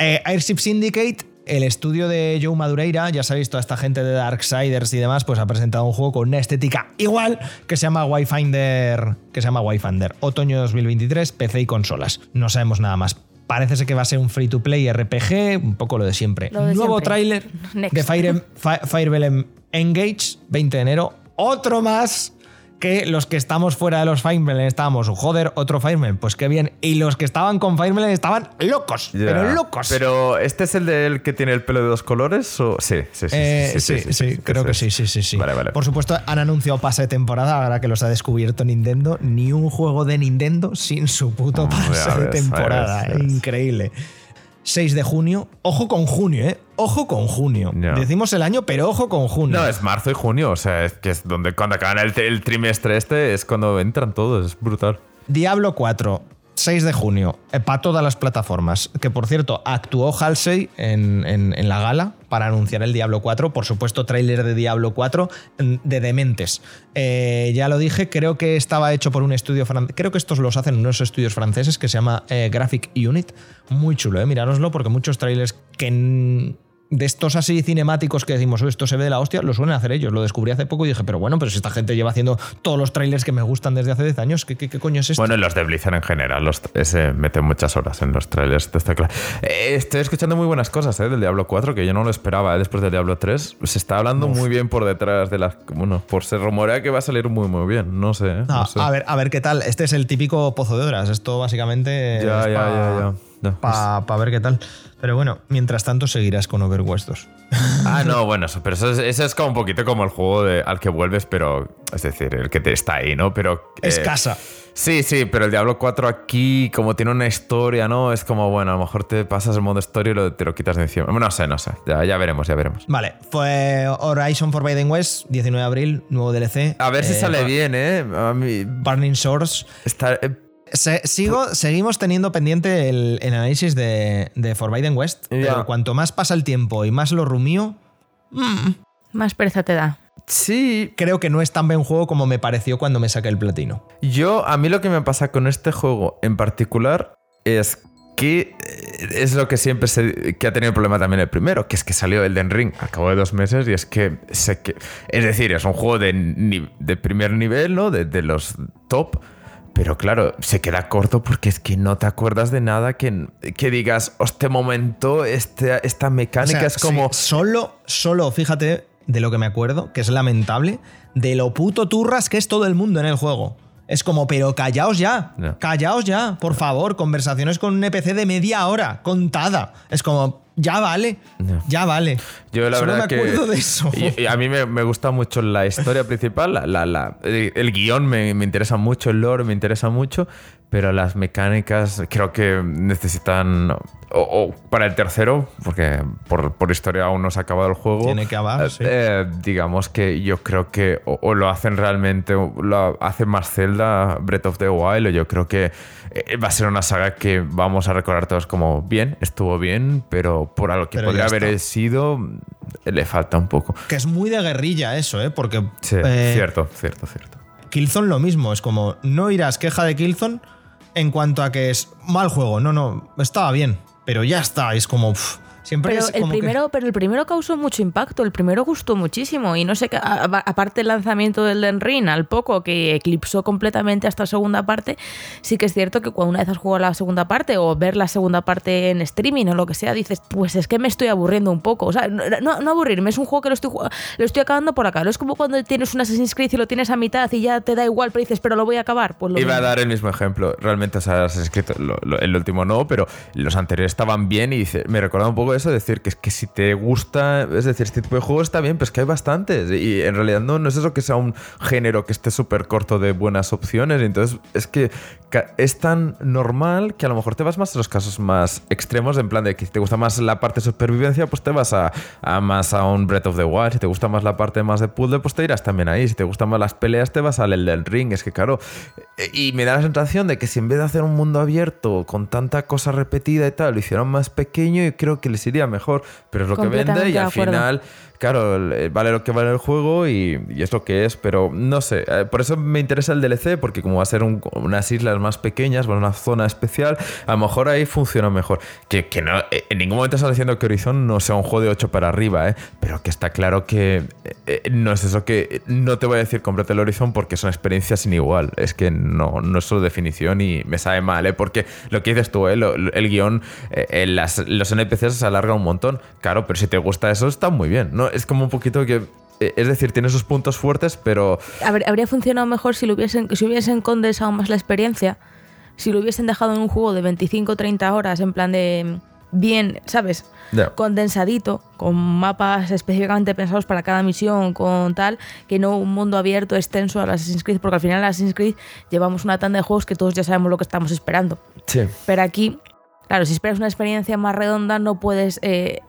Eh, Airship Syndicate, el estudio de Joe Madureira, ya sabéis, toda esta gente de Darksiders y demás, pues ha presentado un juego con una estética igual que se llama Wi-Finder, que se llama Wi-Finder, otoño 2023, PC y consolas. No sabemos nada más Parece ser que va a ser un free to play RPG, un poco lo de siempre. Nuevo tráiler de Fire, Fire Emblem Engage, 20 de enero. Otro más que los que estamos fuera de los Fire estábamos, joder, otro Fire pues qué bien. Y los que estaban con Fire estaban locos, pero locos. Pero ¿este es el del que tiene el pelo de dos colores? O... Sí, sí, sí. Eh, sí, sí, creo que sí, sí, sí, sí. Vale, vale. Por supuesto, han anunciado pase de temporada, ahora que los ha descubierto Nintendo. Ni un juego de Nintendo sin su puto pase de temporada. Increíble. 6 de junio. Ojo con junio, ¿eh? Ojo con junio. Decimos el año, pero ojo con junio. No, es marzo y junio. O sea, es que es donde cuando acaban el, trimestre este es cuando entran todos. Es brutal. Diablo 4. 6 de junio, eh, para todas las plataformas. Que por cierto, actuó Halsey en, la gala para anunciar el Diablo 4. Por supuesto, tráiler de Diablo 4 mm, de Dementes. Eh, ya lo dije, creo que estaba hecho por un estudio francés. Creo que estos los hacen unos estudios franceses que se llama eh, Graphic Unit. Muy chulo, ¿eh? Mirároslo porque muchos trailers que de estos así cinemáticos que decimos, esto se ve de la hostia, lo suelen hacer ellos. Lo descubrí hace poco y dije, pero bueno, pero si esta gente lleva haciendo todos los trailers que me gustan desde hace 10 años, ¿qué, qué, coño es esto? Bueno, los de Blizzard en general, los, ese meten muchas horas en los trailers. Está claro. Eh, estoy escuchando muy buenas cosas eh, del Diablo 4, que yo no lo esperaba eh, después del Diablo 3. Se está hablando muy bien por detrás de las. Bueno, por se rumorea que va a salir muy, muy bien. No sé. Ah, a, ver, a ver qué tal. Este es el típico pozo de horas. Esto básicamente. Ya, ya, ya, ya, Para ver qué tal. Pero bueno, mientras tanto seguirás con Overwatch 2. Ah, no, bueno, pero eso es, es, como un poquito como el juego al que vuelves, pero es decir, el que te está ahí, ¿no? Pero es eh, casa. Sí, sí, pero el Diablo 4 aquí, como tiene una historia, ¿no? Es como, bueno, a lo mejor te pasas el modo historia y te lo quitas de encima. No sé, no sé. Ya, ya veremos, ya veremos. Vale, fue Horizon Forbidden West, 19 de abril, nuevo DLC. A ver si eh, sale bien, ¿eh? A mí... Burning Source. Está. Eh, sigo, seguimos teniendo pendiente el, análisis de, de, Forbidden West, pero cuanto más pasa el tiempo y más lo rumío, mm. más pereza te da. Sí. Creo que no es tan buen juego como me pareció cuando me saqué el platino. Yo, a mí lo que me pasa con este juego en particular es que eh, es lo que siempre se, que ha tenido problema también el primero, que es que salió Elden Ring al cabo de dos meses y es que, sé que es decir, es un juego de, de primer nivel, ¿no? De, de los top pero claro, se queda corto porque es que no te acuerdas de nada que, que digas, este momento, este, esta mecánica es como. solo, solo, fíjate de lo que me acuerdo, que es lamentable, de lo puto turras que es todo el mundo en el juego. Es como, pero callaos ya, callaos ya, por favor, conversaciones con un NPC de media hora, contada. Es como, ya vale, ya vale. Yo la Solo verdad me acuerdo de eso. Y, a mí me, gusta mucho la historia principal, la, la, el guion me, me, interesa mucho, el lore me interesa mucho, pero las mecánicas creo que necesitan o, para el tercero, porque por, por, historia aún no se ha acabado el juego. Tiene que acabar, eh, eh, digamos que yo creo que o, lo hacen realmente, o lo hace más Zelda, Breath of the Wild, o yo creo que eh, va a ser una saga que vamos a recordar todos como bien, estuvo bien, pero por algo que podría haber sido, le falta un poco. Que es muy de guerrilla eso, ¿eh? Porque. cierto, cierto, cierto. Killzone lo mismo, es como, no irás queja de Killzone en cuanto a que es mal juego, no, no, estaba bien pero ya está, es como pero el primero, pero el primero causó mucho impacto, el primero gustó muchísimo y no sé, aparte el lanzamiento del Den Ring al poco que eclipsó completamente hasta la segunda parte, sí que es cierto que cuando una vez has jugado la segunda parte o ver la segunda parte en streaming o lo que sea, dices, pues es que me estoy aburriendo un poco, o sea, no, aburrirme, es un juego que lo estoy, lo estoy acabando por acá, no es como cuando tienes un Assassin's Creed y lo tienes a mitad y ya te da igual, pero dices, pero lo voy a acabar. Pues Iba a dar el mismo ejemplo, realmente Assassin's Creed, el último no, pero los anteriores estaban bien y dice, me recordaba un poco eso, decir que es que si te gusta, es decir, este tipo de juegos está bien, pero es que hay bastantes. Y en realidad no, no es eso que sea un género que esté súper corto de buenas opciones. Entonces es que es tan normal que a lo mejor te vas más a los casos más extremos, en plan de que si te gusta más la parte de supervivencia, pues te vas a, más a un Breath of the Wild. Si te gusta más la parte más de puzzle, pues te irás también ahí. Si te gustan más las peleas, te vas al Elden Ring. Es que claro, y me da la sensación de que si en vez de hacer un mundo abierto con tanta cosa repetida y tal, lo hicieron más pequeño, y creo que les iría mejor pero es lo que vende y al final claro, eh, vale lo que vale el juego y, es lo que es, pero no sé. Eh, por eso me interesa el DLC, porque como va a ser unas islas más pequeñas, una zona especial, a lo mejor ahí funciona mejor. Que, no, eh, en ningún momento estás diciendo que Horizon no sea un juego de 8 para arriba, pero que está claro que no es eso que. No te voy a decir cómprate el Horizon porque son experiencias sin igual. Es que no, no es su definición y me sabe mal, porque lo que dices tú, el guion, los NPCs se alargan un montón. Claro, pero si te gusta eso, está muy bien. ¿no? Es como un poquito que eh, es decir, tiene sus puntos fuertes, pero. Habría funcionado mejor si, lo hubiesen, si hubiesen condensado más la experiencia. Si lo hubiesen dejado en un juego de 25 30 horas, en plan de. Bien, ¿sabes? Condensadito, con mapas específicamente pensados para cada misión, con tal, que no un mundo abierto extenso a Assassin's Creed, porque al final Assassin's Creed llevamos una tanda de juegos que todos ya sabemos lo que estamos esperando. Sí. Pero aquí, claro, si esperas una experiencia más redonda, no puedes eh,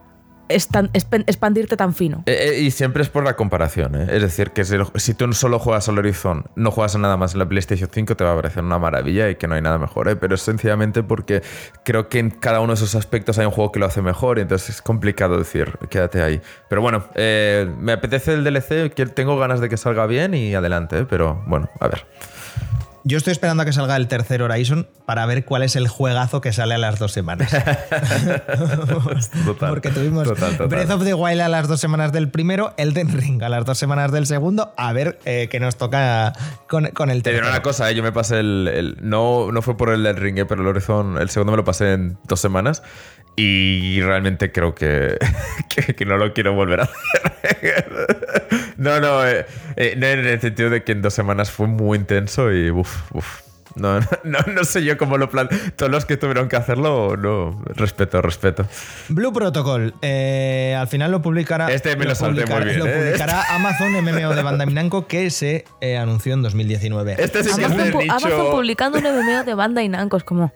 expandirte tan fino. Eh, eh, y siempre es por la comparación, ¿eh? es decir, que si, tú solo juegas al Horizon, no juegas a nada más en la PlayStation 5, te va a parecer una maravilla y que no hay nada mejor, pero es sencillamente porque creo que en cada uno de esos aspectos hay un juego que lo hace mejor entonces es complicado decir, quédate ahí. Pero bueno, me apetece el DLC, tengo ganas de que salga bien y adelante, pero bueno, a ver. Yo estoy esperando a que salga el tercer Horizon para ver cuál es el juegazo que sale a las dos semanas. Total, Porque tuvimos total, total. Breath of the Wild a las dos semanas del primero, Elden Ring a las dos semanas del segundo, a ver eh, qué nos toca con, con el Te diré tercero. una cosa, eh, yo me pasé el, el- no, no fue por el del ring, eh, pero el Horizon, el segundo me lo pasé en dos semanas y realmente creo que, que, que no lo quiero volver a hacer. no, no, eh, eh, no, en el sentido de que en dos semanas fue muy intenso y uff, uff. No, no, no sé yo cómo lo plan. Todos los que tuvieron que hacerlo, no. Respeto, respeto. Blue Protocol, eh, al final lo publicará. Este me lo salté muy bien, Lo eh. publicará Amazon MMO de Bandai Namco que se eh, anunció en 2019. Este sí que es Amazon, de pu- nicho. Amazon publicando un MMO de banda y Namco es como.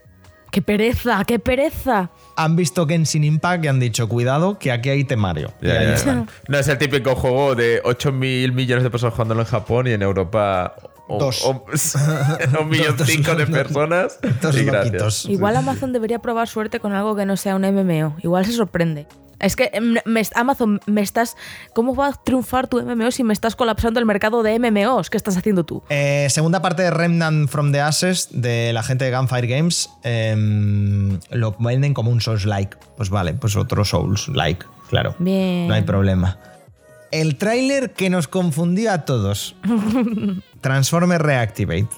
¡Qué pereza! ¡Qué pereza! Han visto Genshin Impact y han dicho, cuidado, que aquí hay temario. Ya, ya. No es el típico juego de 8 mil millones de personas jugándolo en Japón y en Europa. o- Dos. o- un millón Dos- cinco de dos- personas. dos y. Igual Amazon debería probar suerte con algo que no sea un MMO. Igual se sorprende. Es que em, me- Amazon, me estás. ¿Cómo va a triunfar tu MMO si me estás colapsando el mercado de MMOs? ¿Qué estás haciendo tú? Eh, segunda parte de Remnant from the Ashes de la gente de Gunfire Games. em, lo venden como un Souls-like. Pues vale, pues otro Souls-like, claro. Bien. No hay problema. El tráiler que nos confundió a todos. Transformer Reactivate.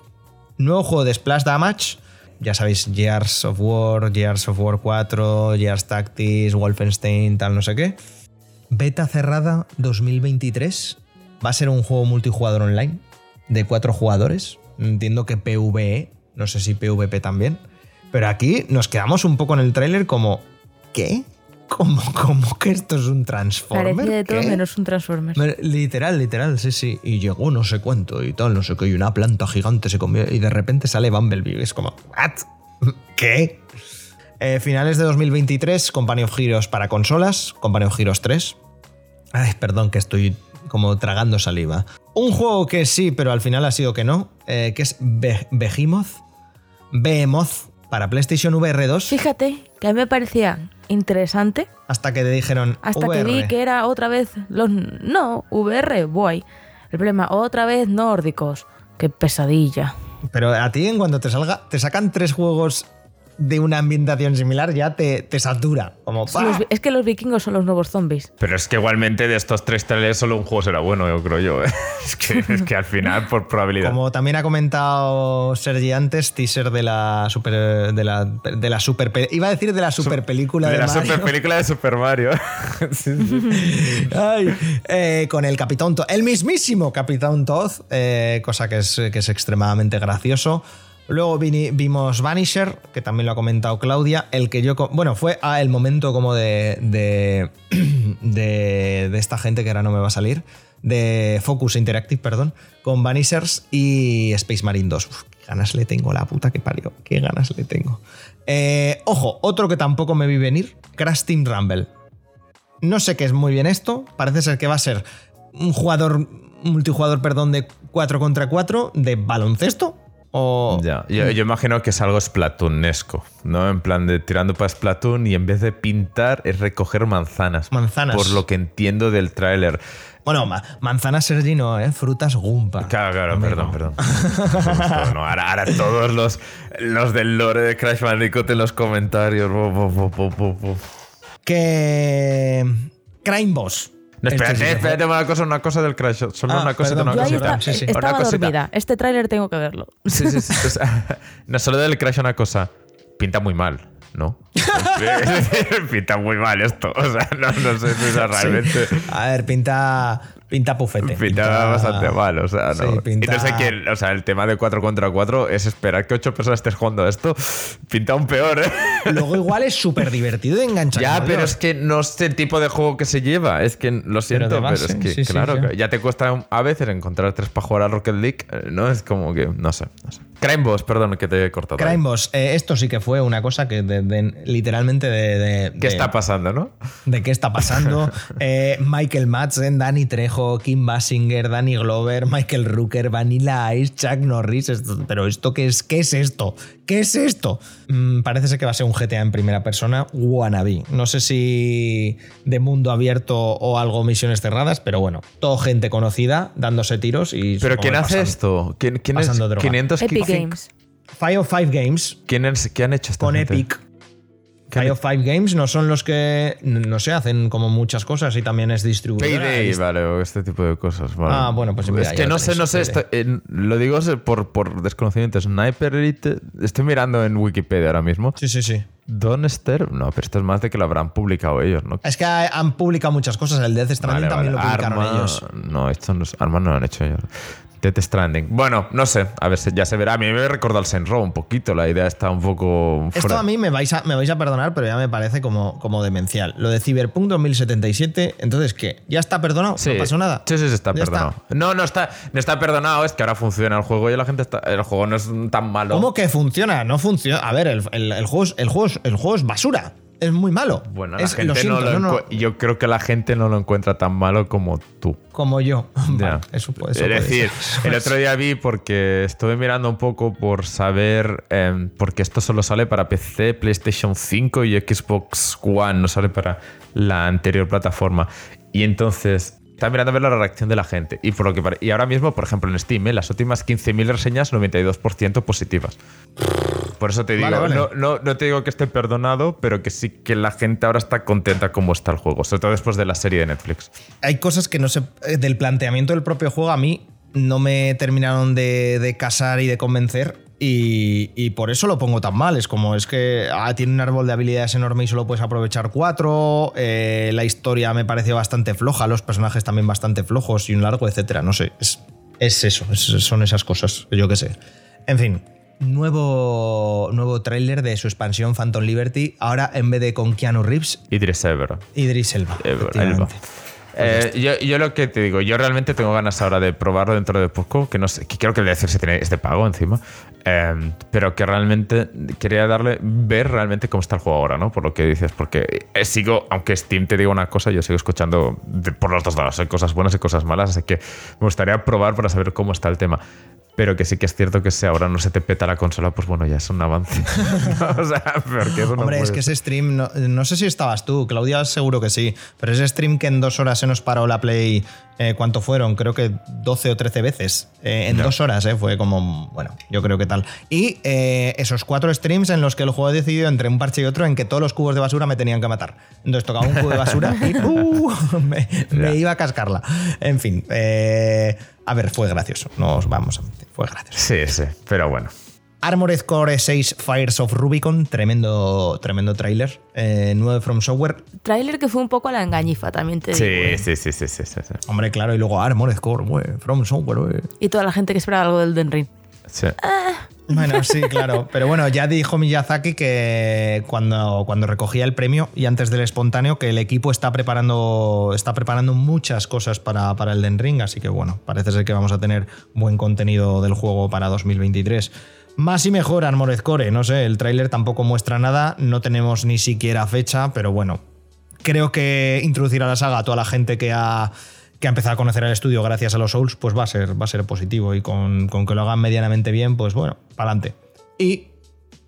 Nuevo juego de Splash Damage. Ya sabéis, Gears of War, Gears of War 4, Gears Tactics, Wolfenstein, tal, no sé qué. Beta cerrada 2023. Va a ser un juego multijugador online de cuatro jugadores. Entiendo que PvE, no sé si PvP también. Pero aquí nos quedamos un poco en el tráiler como, ¿qué? ¿Cómo, cómo que esto es un Transformer? Parecía de todo ¿Qué? menos un Transformer. Me- Literal, literal, sí, sí. Y llegó no sé cuánto y tal, no sé qué, y una planta gigante se comió y de repente sale Bumblebee. Es como, ¿what? ¿Qué? Eh, finales de 2023, Company of Heroes para consolas, Company of Heroes 3. Ay, perdón, que estoy como tragando saliva. Un juego que sí, pero al final ha sido que no, eh, que es Be- Behemoth. Behemoth para PlayStation VR 2. Fíjate que a mí me parecía interesante Hasta que te dijeron hasta que vi que era otra vez los. No, VR, guay. El problema, otra vez nórdicos. Qué pesadilla. Pero a ti, en cuanto te salga, te sacan tres juegos de una ambientación similar, ya te, te satura. Como, es que los vikingos son los nuevos zombies. Pero es que igualmente de estos tres trailers solo un juego será bueno, yo creo yo. ¿eh? Es, que, es que al final, por probabilidad. Como también ha comentado Sergi antes, teaser de la super. de la, de la super. pe- Iba a decir de la super película de, de la Mario. super película de Super Mario. Sí, sí. Ay, eh, con el Capitán Todd, el mismísimo Capitán Todd, eh, cosa que es, que es extremadamente gracioso. Luego vimos Vanisher, que también lo ha comentado Claudia, el que yo... Bueno, fue a el momento como de, de, de, de esta gente que ahora no me va a salir, de Focus Interactive, perdón, con Vanishers y Space Marine 2. Uf, qué ganas le tengo, la puta que parió, qué ganas le tengo. Eh, ojo, otro que tampoco me vi venir, Crash Rumble. No sé qué es muy bien esto. Parece ser que va a ser un jugador, multijugador, perdón, de 4 contra 4 de baloncesto. O. Ya, yo, yo imagino que es algo Splatoonesco, ¿no? En plan de tirando para Splatoon y en vez de pintar es recoger manzanas. Manzanas. Por lo que entiendo del tráiler. Bueno, ma- manzana Sergi no, ¿eh? Frutas Gumpa. Claro, claro, Amigo. perdón, perdón. Ahora, ahora todos los, los del lore de Crash Bandicoot en los comentarios. Que. Crime Boss. No, Este espérate, espérate una cosa, una cosa del Crash. Solo Ah, una cosita, perdón, una cosita. esta- sí, sí. estaba Una cosita. dormida. Este tráiler tengo que verlo. Sí, sí, sí. o sea, no solo del Crash una cosa. Pinta muy mal, ¿no? Pinta muy mal esto. O sea, no, no sé si realmente. A ver, pinta. Pinta pufete. Pinta bastante mal, o sea, no. Sí, pinta- Y no sé quién, o sea, el tema de 4 contra 4 es esperar que 8 personas estés jugando a esto. Pinta aún peor, ¿eh? Luego igual es súper divertido de enganchar. Ya, pero Dios. es que no es el tipo de juego que se lleva. Es que lo siento, pero, base, es que, sí, claro, ya. te cuesta a veces encontrar tres para jugar a Rocket League. eh, No es como que, no sé, no sé. Crime Boss, perdón, que te he cortado. Crime Boss, eh, esto sí que fue una cosa que de- de- literalmente de, de- ¿Qué está pasando, no? de qué está pasando. Eh, Michael Madsen, Dani Trejo. Trejo, Kim Basinger, Danny Glover, Michael Rooker, Vanilla Ice, Chuck Norris. pero ¿esto qué es? ¿Qué es esto? ¿Qué es esto? Mm, parece ser que va a ser un GTA en primera persona wannabe. No sé si de mundo abierto o algo misiones cerradas, pero bueno, todo gente conocida dándose tiros y. ¿Pero quién hace esto? ¿Quién, quién es? 500 Epic Games. Five of Five Games. ¿Quién es, ¿Qué han hecho esta Con gente? Epic. Five of Five Games no son los que, no sé, hacen como muchas cosas y también es distribuidora. Payday, Es- vale, o este tipo de cosas. vale. Ah, bueno, pues mira, Es que no sé, no sé, esto- eh, lo digo por, por desconocimiento. Sniper Elite, estoy mirando en Wikipedia ahora mismo. Sí, sí, sí. Donster, no, pero esto es más de que lo habrán publicado ellos, ¿no? Es que ha- han publicado muchas cosas. El Death Stranding Vale, también vale. lo publicaron Arma- ellos. No, esto no es, Arma no lo han hecho ellos. Death Stranding. Bueno, no sé, a ver, ya se verá. A mí me recuerda al Row un poquito, la idea está un poco... Esto a mí me vais a, me vais a perdonar, pero ya me parece como, como demencial. Lo de Cyberpunk 2077, entonces, ¿qué? ¿Ya está perdonado? Sí. ¿No pasó nada? Sí, sí, sí, está perdonado. No, no está, no está perdonado, es que ahora funciona el juego y la gente está. El juego no es tan malo. ¿Cómo que funciona? No funciona. A ver, el, el- el juego, es, el, juego es, el juego es basura. Es muy malo. Bueno, la Es- gente siento, no lo no, Yo creo que la gente no lo encuentra tan malo como tú. Como yo. Ya. Vale, eso puede eso es decir, ser. el otro día vi porque estuve mirando un poco por saber, em, porque esto solo sale para PC, PlayStation 5 y Xbox One, no sale para la anterior plataforma. Y entonces estaba mirando a ver la reacción de la gente. Y, por lo que pare- y ahora mismo, por ejemplo, en Steam, ¿eh? las últimas 15.000 reseñas, 92% positivas. Por eso te digo, Vale, vale. No, no, no te digo que esté perdonado, pero que sí que la gente ahora está contenta como está el juego, sobre todo después de la serie de Netflix. Hay cosas que no sé. eh, Del planteamiento del propio juego, a mí no me terminaron de, de casar y de convencer. Y, y por eso lo pongo tan mal. Es como, es que ah, tiene un árbol de habilidades enorme y solo puedes aprovechar cuatro. eh, la historia me parece bastante floja, los personajes también bastante flojos y un largo, etcétera. No sé, es, es eso, es- son esas cosas, yo qué sé. En fin, nuevo, nuevo tráiler de su expansión Phantom Liberty. Ahora en vez de con Keanu Reeves, Idris Elba. Idris Elba. Eh, yo, yo lo que te digo, yo realmente tengo ganas ahora de probarlo dentro de poco, que no sé, que creo que el DLC se tiene, es de pago encima, eh, pero que realmente quería darle, ver realmente cómo está el juego ahora, ¿no? Por lo que dices, porque eh, sigo, aunque Steam te diga una cosa, yo sigo escuchando de- por los dos lados, hay cosas buenas y cosas malas, así que me gustaría probar para saber cómo está el tema. Pero que sí que es cierto que si ahora no se te peta la consola, pues bueno, ya es un avance. o sea, porque eso no Hombre, es que ese stream, no, no sé si estabas tú, Claudia seguro que sí, pero ese stream que en dos horas se nos paró la Play, eh, ¿cuánto fueron? Creo que 12 o 13 veces. Eh, en dos horas, eh, fue como, bueno, yo creo que tal. Y eh, esos cuatro streams en los que el juego decidió entre un parche y otro en que todos los cubos de basura me tenían que matar. Entonces tocaba un cubo de basura y ¡uh! me, iba a cascarla. En fin, eh, a ver, fue gracioso, no os vamos a mentir, fue gracioso. Sí, sí, pero bueno. Armored Core 6 Fires of Rubicon, tremendo, tremendo tráiler, eh, nuevo From Software. Tráiler que fue un poco a la engañifa, también te digo. ¿eh? Sí, sí, sí, sí, sí, sí, sí. Hombre, claro, y luego Armored Core, güey, From Software, güey. Y toda la gente que esperaba algo del Den Ring. Sí. Bueno, sí, claro. Pero bueno, ya dijo Miyazaki que cuando, cuando recogía el premio y antes del espontáneo, que el equipo está preparando, está preparando muchas cosas para, para el Den Ring. Así que bueno, parece ser que vamos a tener buen contenido del juego para 2023. Más y mejor Armored Core, no sé, el tráiler tampoco muestra nada, no tenemos ni siquiera fecha, pero bueno, creo que introducir a la saga a toda la gente que ha, que ha empezado a conocer el estudio gracias a los Souls, pues va a ser, va a ser positivo. Y con, con que lo hagan medianamente bien, pues bueno, para adelante. Y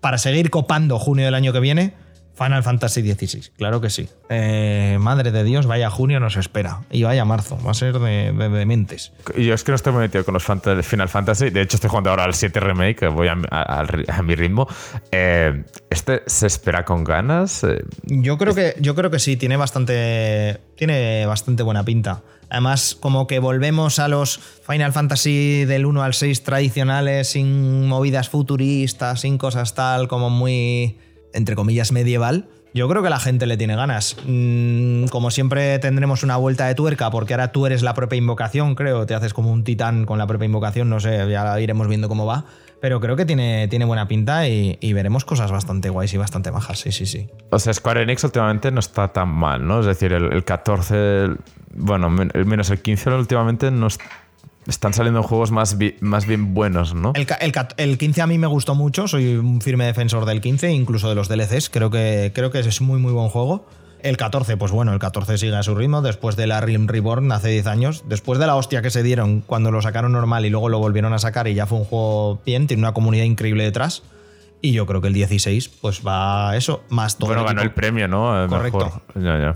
para seguir copando junio del año que viene, Final Fantasy XVI. Claro que sí. Eh, madre de Dios, vaya junio nos espera. Y vaya marzo. Va a ser de, de, de mentes. Yo es que no estoy muy metido con los Fanta- Final Fantasy. De hecho, estoy jugando ahora al 7 Remake, voy a, a mi ritmo. Eh, ¿Este se espera con ganas? Eh, Yo creo que, yo creo que sí, tiene bastante, tiene bastante buena pinta. Además, como que volvemos a los Final Fantasy del 1 al 6 tradicionales, sin movidas futuristas, sin cosas tal, como muy, entre comillas, medieval. Yo creo que la gente le tiene ganas. Mm, como siempre tendremos una vuelta de tuerca, porque ahora tú eres la propia invocación, creo. Te haces como un titán con la propia invocación, no sé, ya iremos viendo cómo va. Pero creo que tiene, tiene buena pinta y, veremos cosas bastante guays y bastante bajas, sí, sí, sí. o sea, Square Enix últimamente no está tan mal, ¿no? Es decir, el, el 14, el- bueno, menos el 15 últimamente no es- están saliendo juegos más, bi- más bien buenos, ¿no? El, el el 15 a mí me gustó mucho, soy un firme defensor del 15, incluso de los DLCs, creo que, creo que es muy muy buen juego. El 14, pues bueno, el 14 sigue a su ritmo. Después de la Rim Reborn hace 10 años, después de la hostia que se dieron cuando lo sacaron normal y luego lo volvieron a sacar y ya fue un juego bien, tiene una comunidad increíble detrás. Y yo creo que el 16, pues va eso, más todo. Bueno, ganó el premio, ¿no? Correcto. Ya, ya.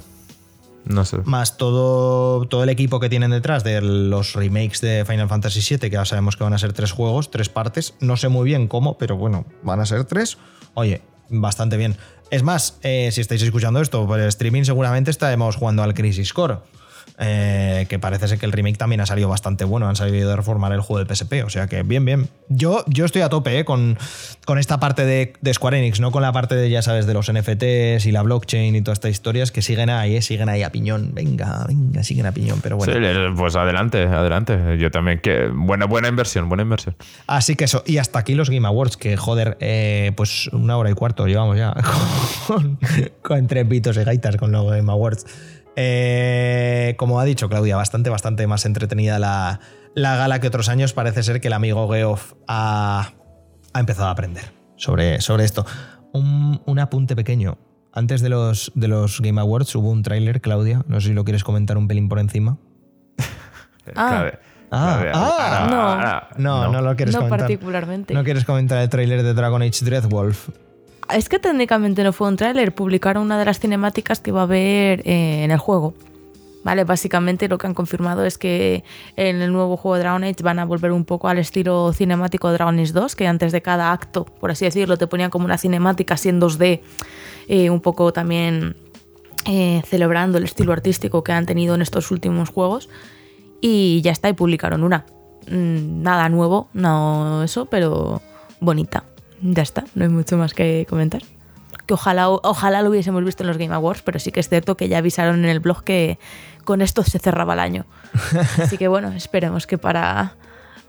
No sé. Más todo, todo el equipo que tienen detrás de los remakes de Final Fantasy VII, que ya sabemos que van a ser tres juegos, tres partes. No sé muy bien cómo, pero bueno, van a ser tres. Oye, bastante bien. Es más, eh, si estáis escuchando esto por el streaming, seguramente estaremos jugando al Crisis Core. Eh, que parece ser que el remake también ha salido bastante bueno, han salido de reformar el juego de PSP, o sea que bien, bien. Yo, yo estoy a tope eh, con, con esta parte de, Square Enix, no con la parte de, ya sabes, de los NFTs y la blockchain y todas estas historias que siguen ahí, eh, siguen ahí a piñón. Venga, venga, siguen a piñón, pero bueno. pues adelante, adelante. Yo también, que buena, buena inversión, buena inversión. Así que eso, y hasta aquí los Game Awards, que joder, pues una hora y cuarto llevamos ya con, con entre pitos y gaitas con los Game Awards. Eh, como ha dicho Claudia, bastante, bastante más entretenida la, gala que otros años. Parece ser que el amigo Geoff ha, empezado a aprender sobre, sobre esto. Un, apunte pequeño. Antes de los, de los Game Awards hubo un tráiler, Claudia. No sé si lo quieres comentar un pelín por encima. ah. Ah, no. no, no, lo quieres no comentar. particularmente. No quieres comentar el tráiler de Dragon Age Dreadwolf. Es que técnicamente no fue un tráiler, publicaron una de las cinemáticas que va a haber eh, en el juego. Vale, básicamente lo que han confirmado es que en el nuevo juego Dragon Age van a volver un poco al estilo cinemático de Dragon Age 2, que antes de cada acto, por así decirlo, te ponían como una cinemática así en 2D, eh, un poco también eh, celebrando el estilo artístico que han tenido en estos últimos juegos. Y ya está, y publicaron una. Mm, nada nuevo, no eso, pero bonita ya está, no hay mucho más que comentar. Que ojalá, ojalá lo hubiésemos visto en los Game Awards, pero sí que es cierto que ya avisaron en el blog que con esto se cerraba el año. Así que bueno, esperemos que para,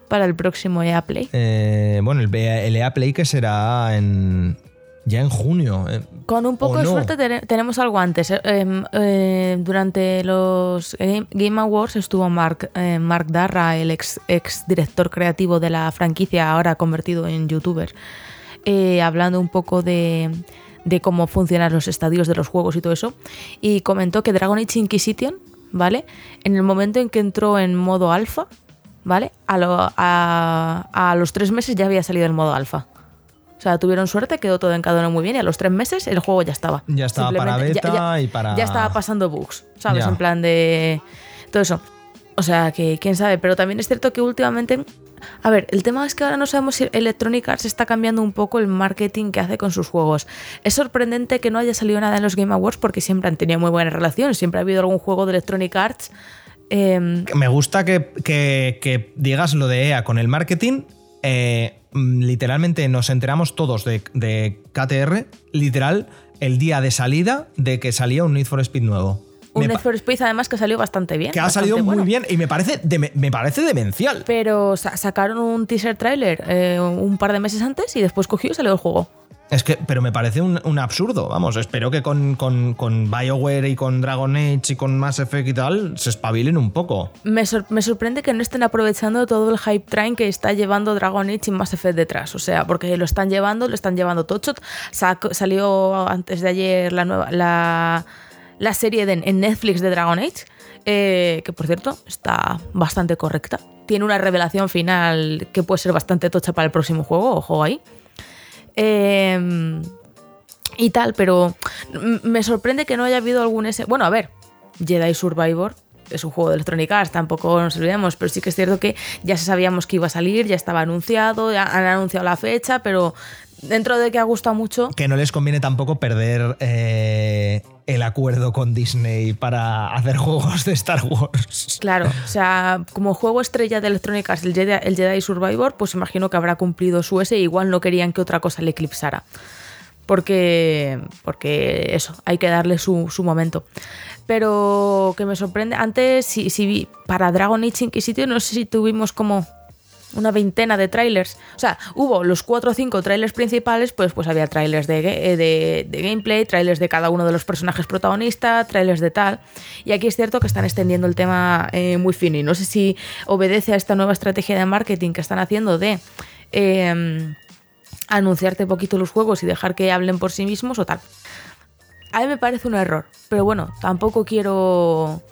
para el próximo EA Play. Eh, bueno, el, el EA Play que será en, ya en junio. Eh, Con un poco de suerte tenemos algo antes. Eh, em, durante los Game Awards estuvo Mark, Mark Darra, el ex, ex director creativo de la franquicia, ahora convertido en youtuber. Eh, hablando un poco de, cómo funcionan los estadios de los juegos y todo eso, y comentó que Dragon Age Inquisition, ¿vale? En el momento en que entró en modo alfa, ¿vale? A, los tres meses ya había salido el modo alfa. O sea, tuvieron suerte, quedó todo encadonado muy bien y a los tres meses el juego ya estaba. Ya estaba para beta y para... Ya estaba pasando bugs, ¿sabes? En plan de... Todo eso. O sea, que quién sabe, pero también es cierto que últimamente a ver, el tema es que ahora no sabemos si Electronic Arts está cambiando un poco el marketing que hace con sus juegos. Es sorprendente que no haya salido nada en los Game Awards porque siempre han tenido muy buena relación, siempre ha habido algún juego de Electronic Arts. Em, Me gusta que, digas lo de EA con el marketing. Eh, literalmente nos enteramos todos de, de KTR, literal, el día de salida de que salía un Need for Speed nuevo. Un Need for Speed además que salió bastante bien. Que ha salido muy bien y me parece, me parece demencial. Pero sacaron un teaser trailer eh, un par de meses antes y después cogió y salió el juego. Es que, pero me parece un, absurdo, vamos. Espero que con, con, BioWare y con Dragon Age y con Mass Effect y tal se espabilen un poco. Me, sorprende que no estén aprovechando todo el hype train que está llevando Dragon Age y Mass Effect detrás. O sea, porque lo están llevando, lo están llevando Touchshot. Salió antes de ayer la nueva. La, la serie de, en Netflix de Dragon Age, eh, que por cierto está bastante correcta. Tiene una revelación final que puede ser bastante tocha para el próximo juego, ojo ahí. Em, y tal, pero me sorprende que no haya habido algún ese. Bueno, a ver, Jedi Survivor es un juego de Electronic Arts, tampoco nos olvidemos, pero sí que es cierto que ya sabíamos que iba a salir, ya estaba anunciado, ya han anunciado la fecha, pero dentro de que ha gustado mucho. Que no les conviene tampoco perder eh, el acuerdo con Disney para hacer juegos de Star Wars. Claro, o sea, como juego estrella de Electronic Arts, el Jedi, el Jedi Survivor, pues imagino que habrá cumplido su ese, igual no querían que otra cosa le eclipsara. Porque, porque eso, hay que darle su, momento. Pero que me sorprende, antes, si, si para Dragon Age Inquisition, no sé si tuvimos como una veintena de trailers. O sea, hubo los cuatro o cinco trailers principales, pues, pues había trailers de, de, de, gameplay, trailers de cada uno de los personajes protagonistas, trailers de tal. Y aquí es cierto que están extendiendo el tema eh, muy fino. Y no sé si obedece a esta nueva estrategia de marketing que están haciendo de em, anunciarte poquito los juegos y dejar que hablen por sí mismos o tal. A mí me parece un error, pero bueno, tampoco quiero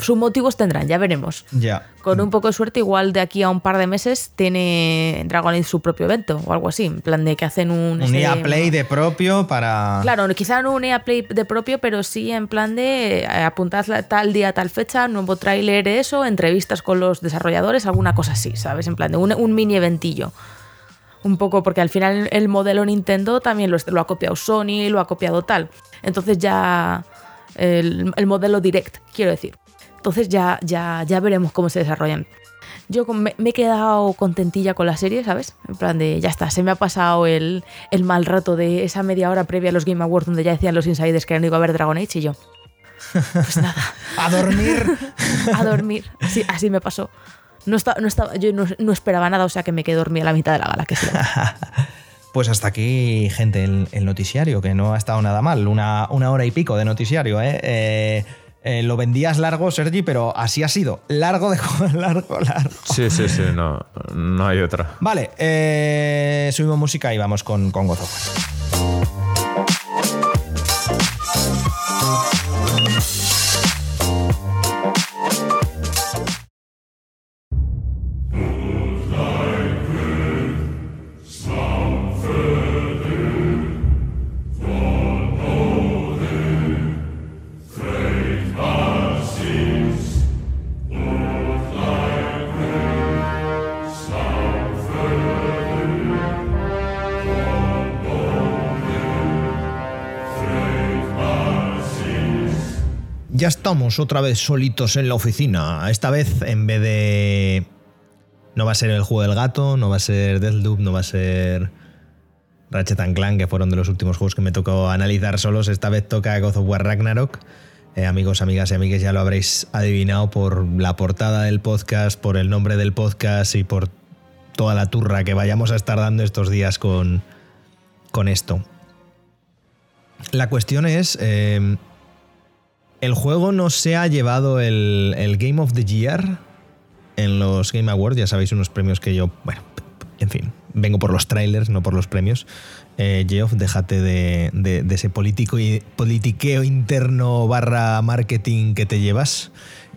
sus motivos tendrán, ya veremos. Ya. Con un poco de suerte, igual de aquí a un par de meses tiene Dragon Age su propio evento o algo así. En plan de que hacen un. Un EA Play de propio para. Claro, quizá no un EA Play de propio, pero sí en plan de eh, apuntad tal día, tal fecha, nuevo tráiler, eso, entrevistas con los desarrolladores, alguna cosa así, ¿sabes? En plan de un, mini eventillo un poco porque al final el modelo Nintendo también lo, lo, ha copiado Sony, lo ha copiado tal. Entonces ya el, el, modelo direct, quiero decir. Entonces ya, ya, ya veremos cómo se desarrollan. Yo me, he quedado contentilla con la serie, ¿sabes? En plan de, ya está, se me ha pasado el, mal rato de esa media hora previa a los Game Awards donde ya decían los insiders que no iba a ver Dragon Age y yo. Pues nada. a dormir. a dormir. Sí, así me pasó. No estaba, no estaba, yo no, esperaba nada, o sea que me quedé dormida a la mitad de la gala. Que Pues hasta aquí, gente, el, noticiario, que no ha estado nada mal. Una, una hora y pico de noticiario, ¿eh? eh eh, lo vendías largo, Sergi, pero así ha sido. Largo de largo, largo. Sí, sí, sí, no, no hay otra. Vale, eh, subimos música y vamos con, con Gozo. Ya estamos otra vez solitos en la oficina. Esta vez, en vez de. No va a ser el juego del gato, no va a ser Deathloop, no va a ser. Ratchet Clank, que fueron de los últimos juegos que me tocó analizar solos. Esta vez toca God of War Ragnarok. Eh, amigos, amigas y amigues, ya lo habréis adivinado por la portada del podcast, por el nombre del podcast y por toda la turra que vayamos a estar dando estos días con, con esto. La cuestión es. Eh, el juego no se ha llevado el, Game of the Year en los Game Awards, ya sabéis, unos premios que yo, bueno, en fin, vengo por los trailers, no por los premios. Eh, Geoff, déjate de, ese político y, politiqueo interno barra marketing que te llevas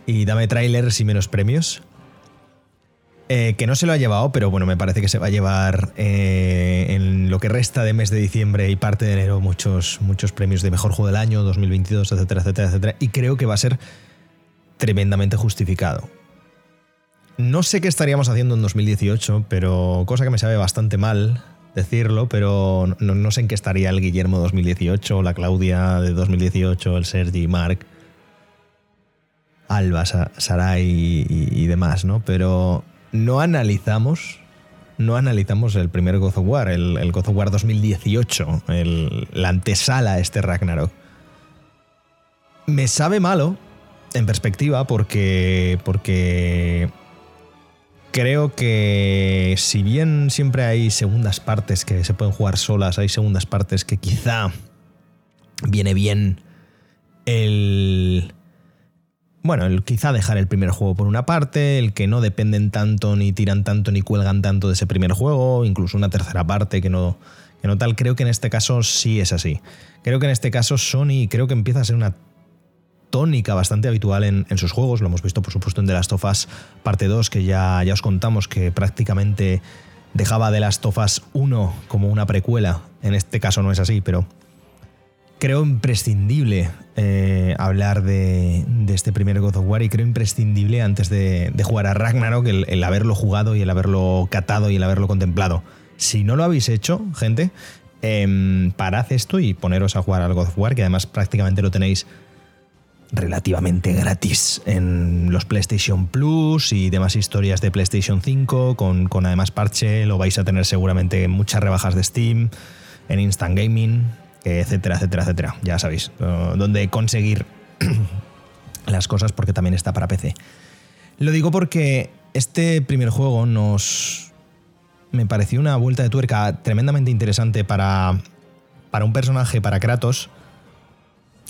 y dame trailers y menos premios. Eh, que no se lo ha llevado, pero bueno, me parece que se va a llevar eh, en lo que resta de mes de diciembre y parte de enero muchos, muchos premios de mejor juego del año, 2022, etcétera, etcétera, etcétera. Y creo que va a ser tremendamente justificado. No sé qué estaríamos haciendo en 2018, pero cosa que me sabe bastante mal decirlo, pero no, sé en qué estaría el Guillermo 2018, la Claudia de 2018, el Sergi, Mark, Alba, Sarai y demás, ¿no? Pero no analizamos no analizamos el primer God of War, el, el God of War 2018, la antesala a este Ragnarok. Me sabe malo, en perspectiva, porque, porque creo que si bien siempre hay segundas partes que se pueden jugar solas, hay segundas partes que quizá viene bien el bueno, el, quizá dejar el primer juego por una parte, el que no dependen tanto, ni tiran tanto, ni cuelgan tanto de ese primer juego, incluso una tercera parte que no, que no tal. Creo que en este caso sí es así. Creo que en este caso Sony creo que empieza a ser una tónica bastante habitual en, sus juegos. Lo hemos visto, por supuesto, en The Last of Us parte 2, que ya, ya os contamos que prácticamente dejaba The Last of Us 1 como una precuela. En este caso no es así, pero creo imprescindible eh, hablar de, este primer God of War y creo imprescindible antes de, jugar a Ragnarok el, haberlo jugado y el haberlo catado y el haberlo contemplado. Si no lo habéis hecho, gente, eh, parad esto y poneros a jugar al God of War, que además prácticamente lo tenéis relativamente gratis en los PlayStation Plus y demás historias de PlayStation 5, con, con además parche, lo vais a tener seguramente en muchas rebajas de Steam, en Instant Gaming, etcétera, etcétera, etcétera. Ya sabéis, dónde conseguir las cosas porque también está para PC. Lo digo porque este primer juego nos... Me pareció una vuelta de tuerca tremendamente interesante para, para un personaje, para Kratos,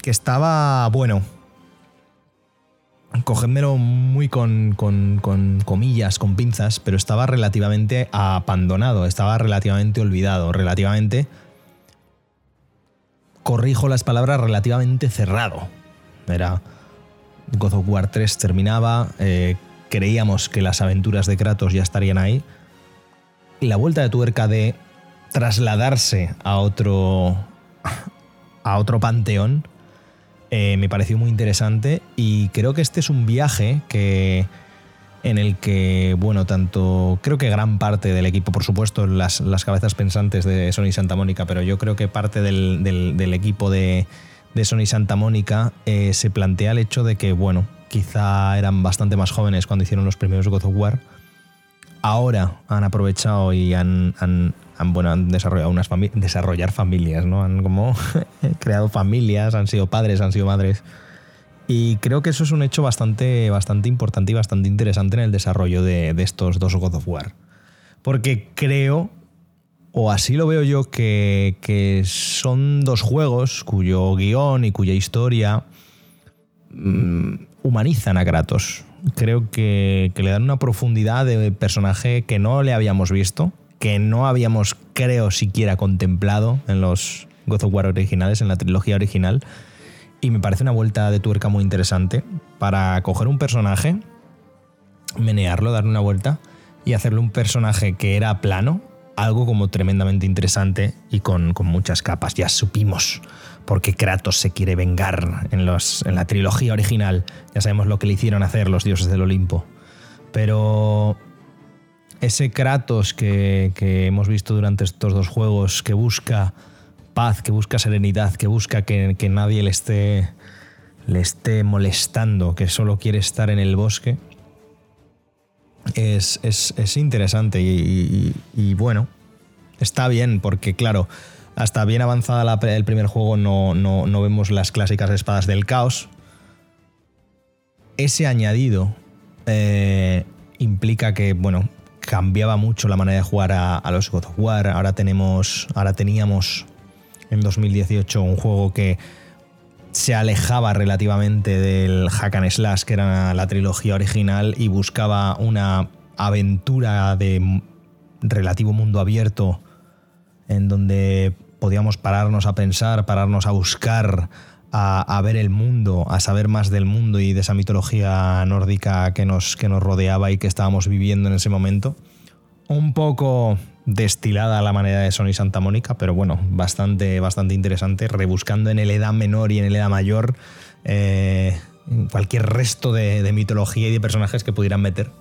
que estaba, bueno, cogédmelo muy con, con, comillas, con pinzas, pero estaba relativamente abandonado, estaba relativamente olvidado, relativamente corrijo las palabras, relativamente cerrado. Era God of War 3 terminaba, eh, creíamos que las aventuras de Kratos ya estarían ahí. La vuelta de tuerca de trasladarse a otro, a otro panteón eh, me pareció muy interesante y creo que este es un viaje que en el que, bueno, tanto creo que gran parte del equipo, por supuesto, las, las cabezas pensantes de Sony Santa Mónica, pero yo creo que parte del, equipo de, Sony Santa Mónica eh, se plantea el hecho de que, bueno, quizá eran bastante más jóvenes cuando hicieron los primeros God of War. Ahora han aprovechado y han, han, bueno, han desarrollado unas familias, desarrollar familias, ¿no? Han como creado familias, han sido padres, han sido madres y creo que eso es un hecho bastante, bastante importante y bastante interesante en el desarrollo de, estos dos God of War. Porque creo, o así lo veo yo, que, son dos juegos cuyo guion y cuya historia mm, humanizan a Kratos. Creo que, que le dan una profundidad de personaje que no le habíamos visto, que no habíamos, creo, siquiera contemplado en los God of War originales, en la trilogía original y me parece una vuelta de tuerca muy interesante para coger un personaje, menearlo, darle una vuelta y hacerle un personaje que era plano, algo como tremendamente interesante y con, muchas capas. Ya supimos por qué Kratos se quiere vengar en, los, en la trilogía original. Ya sabemos lo que le hicieron hacer los dioses del Olimpo. Pero ese Kratos que, que hemos visto durante estos dos juegos, que busca paz, que busca serenidad, que busca que, nadie le esté, le esté molestando, que solo quiere estar en el bosque, es, interesante y, bueno, está bien porque claro, hasta bien avanzada el primer juego no, no, vemos las clásicas espadas del caos. Ese añadido eh, implica que, bueno, cambiaba mucho la manera de jugar a, a, los God of War. Ahora tenemos, ahora teníamos en 2018, un juego que se alejaba relativamente del hack and slash, que era la trilogía original, y buscaba una aventura de relativo mundo abierto en donde podíamos pararnos a pensar, pararnos a buscar, a, ver el mundo, a saber más del mundo y de esa mitología nórdica que nos, que nos rodeaba y que estábamos viviendo en ese momento. Un poco destilada a la manera de Sony Santa Mónica, pero bueno, bastante, bastante interesante, rebuscando en el edad menor y en el edad mayor eh, cualquier resto de, mitología y de personajes que pudieran meter.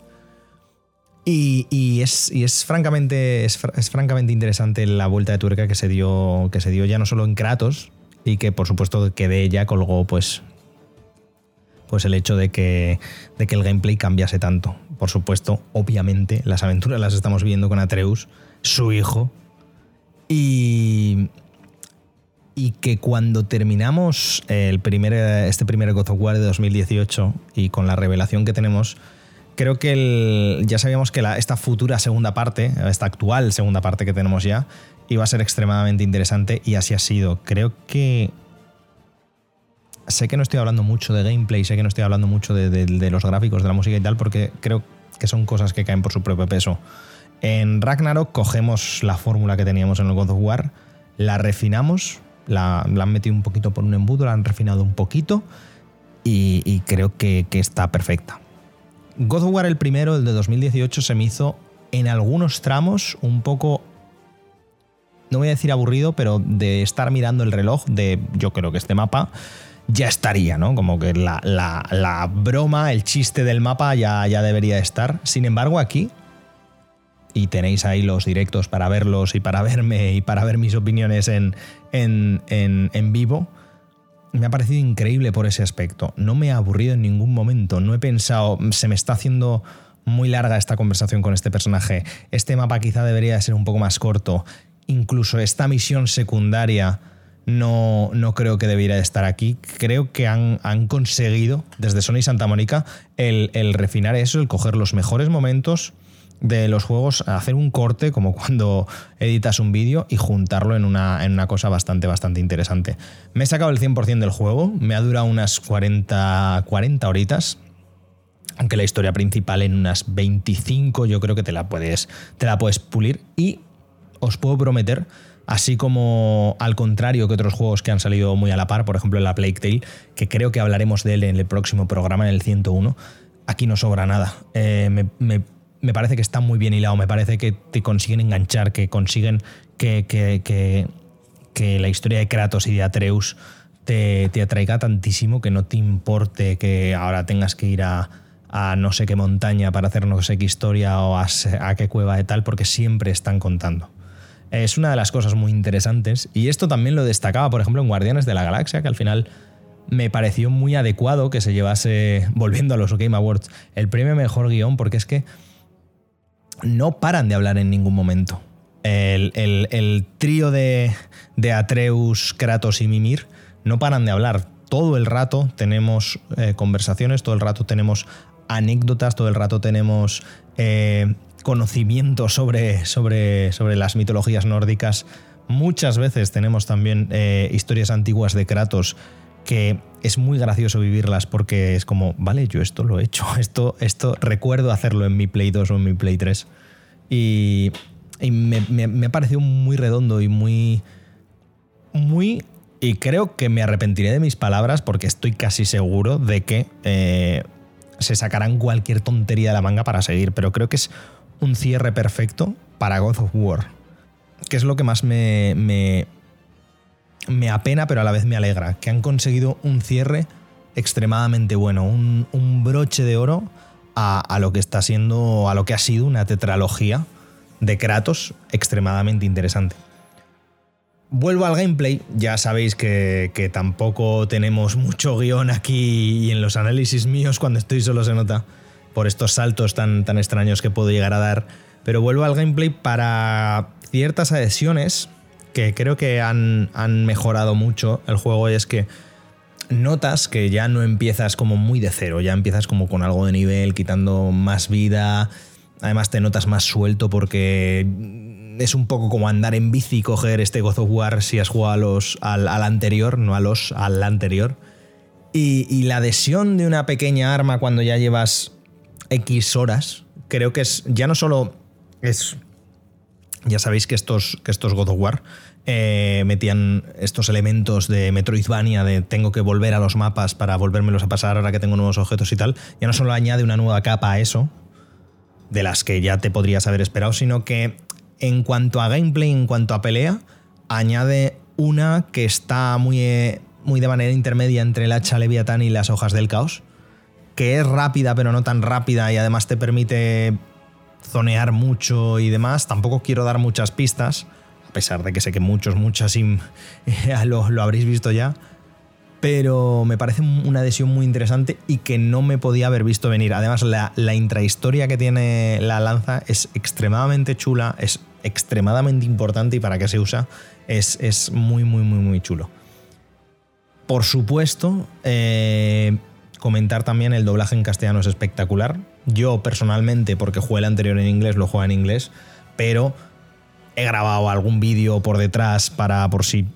Y, es, es, francamente, es, francamente interesante la vuelta de tuerca que se, dio, que se dio ya no solo en Kratos, y que por supuesto que de ella colgó pues pues el hecho de que, de que el gameplay cambiase tanto. Por supuesto, obviamente, las aventuras las estamos viendo con Atreus, su hijo. Y, y que cuando terminamos el primer, este primer God of War de 2018 y con la revelación que tenemos, creo que ya sabíamos que la, esta futura segunda parte, esta actual segunda parte que tenemos ya, iba a ser extremadamente interesante y así ha sido. Creo que... Sé que no estoy hablando mucho de gameplay, sé que no estoy hablando mucho de, de los gráficos, de la música y tal, porque creo que son cosas que caen por su propio peso. En Ragnarok cogemos la fórmula que teníamos en el God of War, la refinamos, la, han metido un poquito por un embudo, la han refinado un poquito y, creo que, está perfecta. God of War el primero, el de 2018, se me hizo en algunos tramos un poco no voy a decir aburrido, pero de estar mirando el reloj de yo creo que este mapa ya estaría, ¿no? Como que la, broma, el chiste del mapa ya, ya debería estar. Sin embargo, aquí y tenéis ahí los directos para verlos y para verme y para ver mis opiniones en, en, vivo. Me ha parecido increíble por ese aspecto. No me ha aburrido en ningún momento. No he pensado, se me está haciendo muy larga esta conversación con este personaje. Este mapa quizá debería ser un poco más corto. Incluso esta misión secundaria no, no creo que debiera estar aquí. Creo que han, han conseguido, desde Sony Santa Mónica, el, el refinar eso, el coger los mejores momentos de los juegos, hacer un corte como cuando editas un vídeo y juntarlo en una, en una cosa bastante, bastante interesante. Me he sacado el 100% del juego, me ha durado unas 40, 40 horitas, aunque la historia principal en unas 25 yo creo que te la puedes, te la puedes pulir y os puedo prometer Así como al contrario que otros juegos que han salido muy a la par, por ejemplo la Plague Tale, que creo que hablaremos de él en el próximo programa, en el 101, aquí no sobra nada. Eh, me, parece que está muy bien hilado, me parece que te consiguen enganchar, que consiguen que, que, la historia de Kratos y de Atreus te, atraiga tantísimo que no te importe que ahora tengas que ir a, no sé qué montaña para hacer no sé qué historia o a, a qué cueva de tal, porque siempre están contando. Es una de las cosas muy interesantes. Y esto también lo destacaba, por ejemplo, en Guardianes de la Galaxia, que al final me pareció muy adecuado que se llevase, volviendo a los Game Awards, el premio mejor guion, porque es que no paran de hablar en ningún momento. El, trío de, Atreus, Kratos y Mimir no paran de hablar. Todo el rato tenemos eh, conversaciones, todo el rato tenemos anécdotas, todo el rato tenemos eh, conocimiento sobre, sobre, sobre las mitologías nórdicas. Muchas veces tenemos también eh, historias antiguas de Kratos que es muy gracioso vivirlas porque es como, vale, yo esto lo he hecho, esto, esto recuerdo hacerlo en mi Play 2 o en mi Play 3. Y, me, ha parecido muy redondo y muy, muy... Y creo que me arrepentiré de mis palabras porque estoy casi seguro de que eh, se sacarán cualquier tontería de la manga para seguir, pero creo que es un cierre perfecto para God of War. Que es lo que más me, me apena, pero a la vez me alegra. Que han conseguido un cierre extremadamente bueno, un, broche de oro a, lo que está siendo, a lo que ha sido una tetralogía de Kratos extremadamente interesante. Vuelvo al gameplay, ya sabéis que, que, tampoco tenemos mucho guion aquí y en los análisis míos cuando estoy solo se nota por estos saltos tan, tan extraños que puedo llegar a dar. Pero vuelvo al gameplay para ciertas adhesiones que creo que han, han mejorado mucho el juego y es que notas que ya no empiezas como muy de cero, ya empiezas como con algo de nivel, quitando más vida, además te notas más suelto porque es un poco como andar en bici y coger este God of War si has jugado los, al, anterior, no a los, al anterior. Y, y la adhesión de una pequeña arma cuando ya llevas X horas, creo que es ya no solo es... Ya sabéis que estos, que estos God of War eh, metían estos elementos de Metroidvania, de tengo que volver a los mapas para volvérmelos a pasar ahora que tengo nuevos objetos y tal. Ya no solo añade una nueva capa a eso, de las que ya te podrías haber esperado, sino que en cuanto a gameplay, en cuanto a pelea, añade una que está muy, eh, muy de manera intermedia entre el hacha Leviatán y las hojas del caos que es rápida pero no tan rápida y además te permite zonear mucho y demás. Tampoco quiero dar muchas pistas, a pesar de que sé que muchos, muchas lo, lo habréis visto ya. Pero me parece una adhesión muy interesante y que no me podía haber visto venir. Además, la, intrahistoria que tiene la lanza es extremadamente chula, es extremadamente importante y para qué se usa es, es muy, muy, muy, muy chulo. Por supuesto, eh, Comentar también el doblaje en castellano es espectacular. Yo personalmente, porque jugué el anterior en inglés, lo juego en inglés, pero he grabado algún vídeo por detrás para por si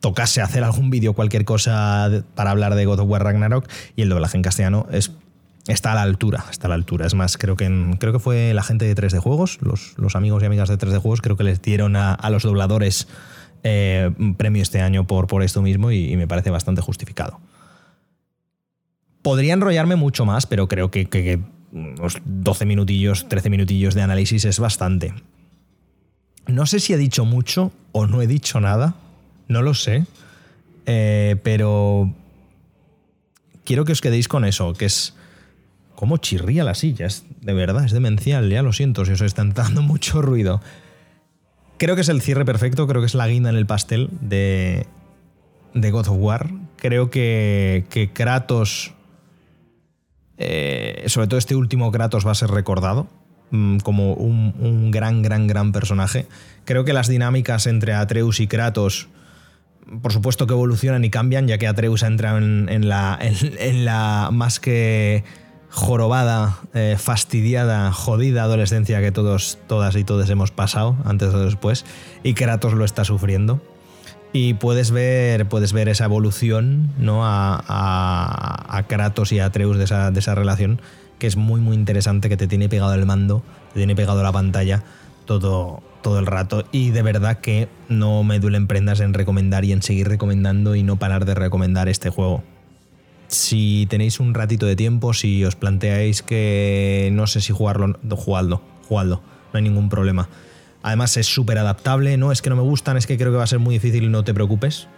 tocase hacer algún vídeo, cualquier cosa para hablar de God of War Ragnarok y el doblaje en castellano es, está a la altura, está a la altura. Es más, creo que, creo que fue la gente de 3D Juegos, los, amigos y amigas de 3D Juegos, creo que les dieron a, los dobladores eh, premio este año por, por esto mismo y me parece bastante justificado. Podría enrollarme mucho más, pero creo que, unos 12 minutillos, 13 minutillos de análisis es bastante. No sé si he dicho mucho o no he dicho nada, no lo sé, eh, pero quiero que os quedéis con eso, que es cómo chirría la silla, es de verdad, es demencial, ya lo siento si os está dando mucho ruido. Creo que es el cierre perfecto, creo que es la guinda en el pastel de, de God of War. Creo que, que Kratos eh, sobre todo este último Kratos va a ser recordado mm, como un, gran, gran, gran personaje. Creo que las dinámicas entre Atreus y Kratos, por supuesto que evolucionan y cambian, ya que Atreus entra en, en, la, más que jorobada, eh, fastidiada, jodida adolescencia que todos, todas y todos hemos pasado antes o después, y Kratos lo está sufriendo y puedes ver, puedes ver esa evolución ¿no? a, a, Kratos y a Atreus de esa, de esa, relación, que es muy muy interesante, que te tiene pegado el mando, te tiene pegado la pantalla, todo, todo el rato y de verdad que no me duelen prendas en recomendar y en seguir recomendando y no parar de recomendar este juego. Si tenéis un ratito de tiempo, si os planteáis que no sé si jugarlo, jugadlo, jugadlo, no hay ningún problema. Además es súper adaptable, no es que no me gustan, es que creo que va a ser muy difícil no te preocupes.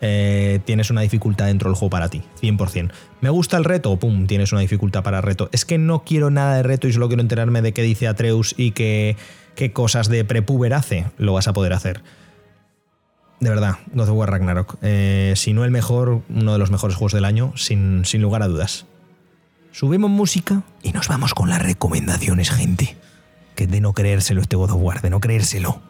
Eh, tienes una dificultad dentro del juego para ti, 100%. ¿Me gusta el reto? ¡Pum! Tienes una dificultad para reto. Es que no quiero nada de reto y solo quiero enterarme de qué dice Atreus y qué, qué cosas de prepuber hace. Lo vas a poder hacer. De verdad, God of War Ragnarok. Eh, si no el mejor, uno de los mejores juegos del año, sin, sin lugar a dudas. Subimos música y nos vamos con las recomendaciones, gente. Que de no creérselo este God of War, de no creérselo.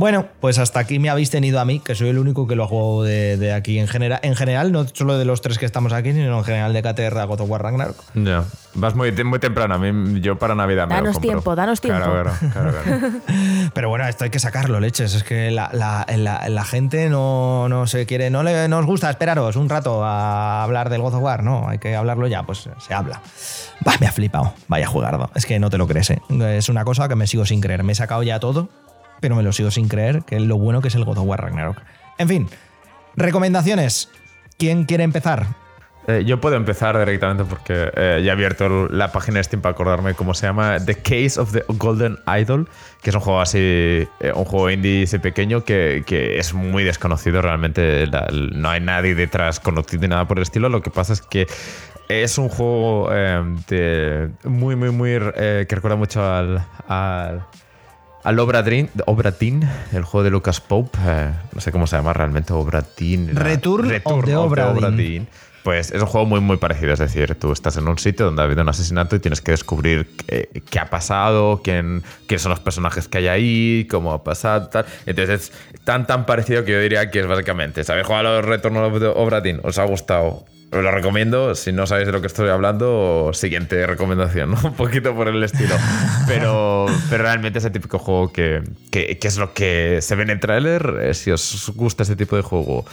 Bueno, pues hasta aquí me habéis tenido a mí, que soy el único que lo juego de, de aquí en general. En general, no solo de los tres que estamos aquí, sino en general de KTR a God of War Ragnarok. Ya. Vas muy, muy temprano. A mí, yo para Navidad me lo Danos compro. tiempo, danos tiempo. Claro, claro, claro, claro. Pero bueno, esto hay que sacarlo, leches. Es que la, la- la- la gente no, no se quiere, no le nos gusta esperaros un rato a hablar del God of War, no, hay que hablarlo ya, pues se habla. Bah, me ha flipado, vaya jugardo. Es que no te lo crees, ¿eh? Es una cosa que me sigo sin creer. Me he sacado ya todo, pero me lo sigo sin creer, que es lo bueno que es el God of War Ragnarok. En fin, recomendaciones. ¿Quién quiere empezar? Eh, yo puedo empezar directamente porque eh, ya he abierto la página Steam para acordarme cómo se llama. The Case of the Golden Idol, que es un juego así, eh, un juego indie así pequeño que, que es muy desconocido. Realmente no hay nadie detrás conocido ni nada por el estilo. Lo que pasa es que es un juego muy, muy, muy. que recuerda mucho al al Obra Dinn, Obra Dinn, el juego de Lucas Pope, eh, no sé cómo se llama realmente, Obra Dinn. era- Return of the Obra Dinn. Dinn. Pues es un juego muy, muy parecido. Es decir, tú estás en un sitio donde ha habido un asesinato y tienes que descubrir qué, qué ha pasado, quién, quiénes son los personajes que hay ahí, cómo ha pasado, tal. Entonces es tan, tan parecido que yo diría que es básicamente, ¿sabéis jugar a los Return of the Obra Dinn? ¿Os ha gustado? Os lo recomiendo. Si no sabéis de lo que estoy hablando, siguiente recomendación, ¿no? Un poquito por el estilo. Pero, pero realmente es el típico juego que, que, es lo que se ve en el tráiler. eh, Si os gusta ese tipo de juego,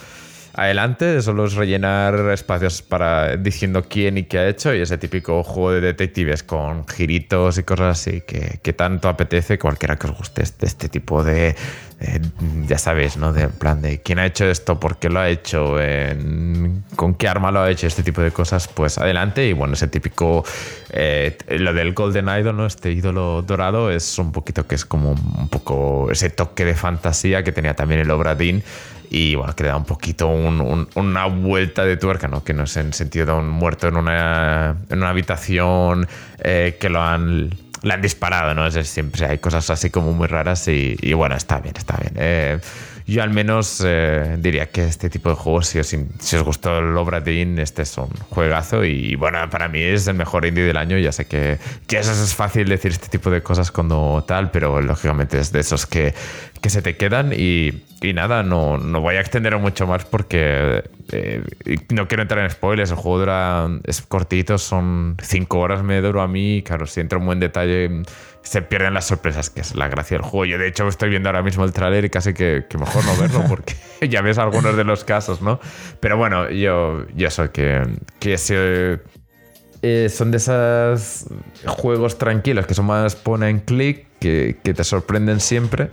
adelante. Solo es rellenar espacios para diciendo quién y qué ha hecho. Y ese típico juego de detectives con giritos y cosas así que, que tanto apetece cualquiera que os guste este, este tipo de. Eh, ya sabéis, ¿no? De en plan de quién ha hecho esto, por qué lo ha hecho, con qué arma lo ha hecho, este tipo de cosas, pues adelante. Y bueno, ese típico. eh, lo del Golden Idol, ¿no? Este ídolo dorado es un poquito que es como un poco ese toque de fantasía que tenía también el Obra Dinn y bueno, que le da un poquito un- un- una vuelta de tuerca, ¿no? Que no es en sentido de un muerto en una, en una habitación eh, que lo han, le han disparado, ¿no? Es siempre hay cosas así como muy raras y, y bueno, está bien, está bien. Eh, yo al menos eh, diría que este tipo de juegos, si os, si os gustó el Obra Dinn, este es un juegazo y bueno, para mí es el mejor indie del año. Ya sé que, que eso es fácil decir este tipo de cosas cuando tal, pero lógicamente es de esos que, que se te quedan y, nada, no, no voy a extender mucho más porque eh, no quiero entrar en spoilers. El juego dura, es cortito, son cinco horas me duró a mí. Claro, si entro en detalle, se pierden las sorpresas, que es la gracia del juego. Yo, de hecho, estoy viendo ahora mismo el tráiler y casi que, que mejor no verlo porque ya ves algunos de los casos, ¿no? Pero bueno, yo, yo sé que, que se, eh, son de esos juegos tranquilos que son más pone en clic, que, que te sorprenden siempre.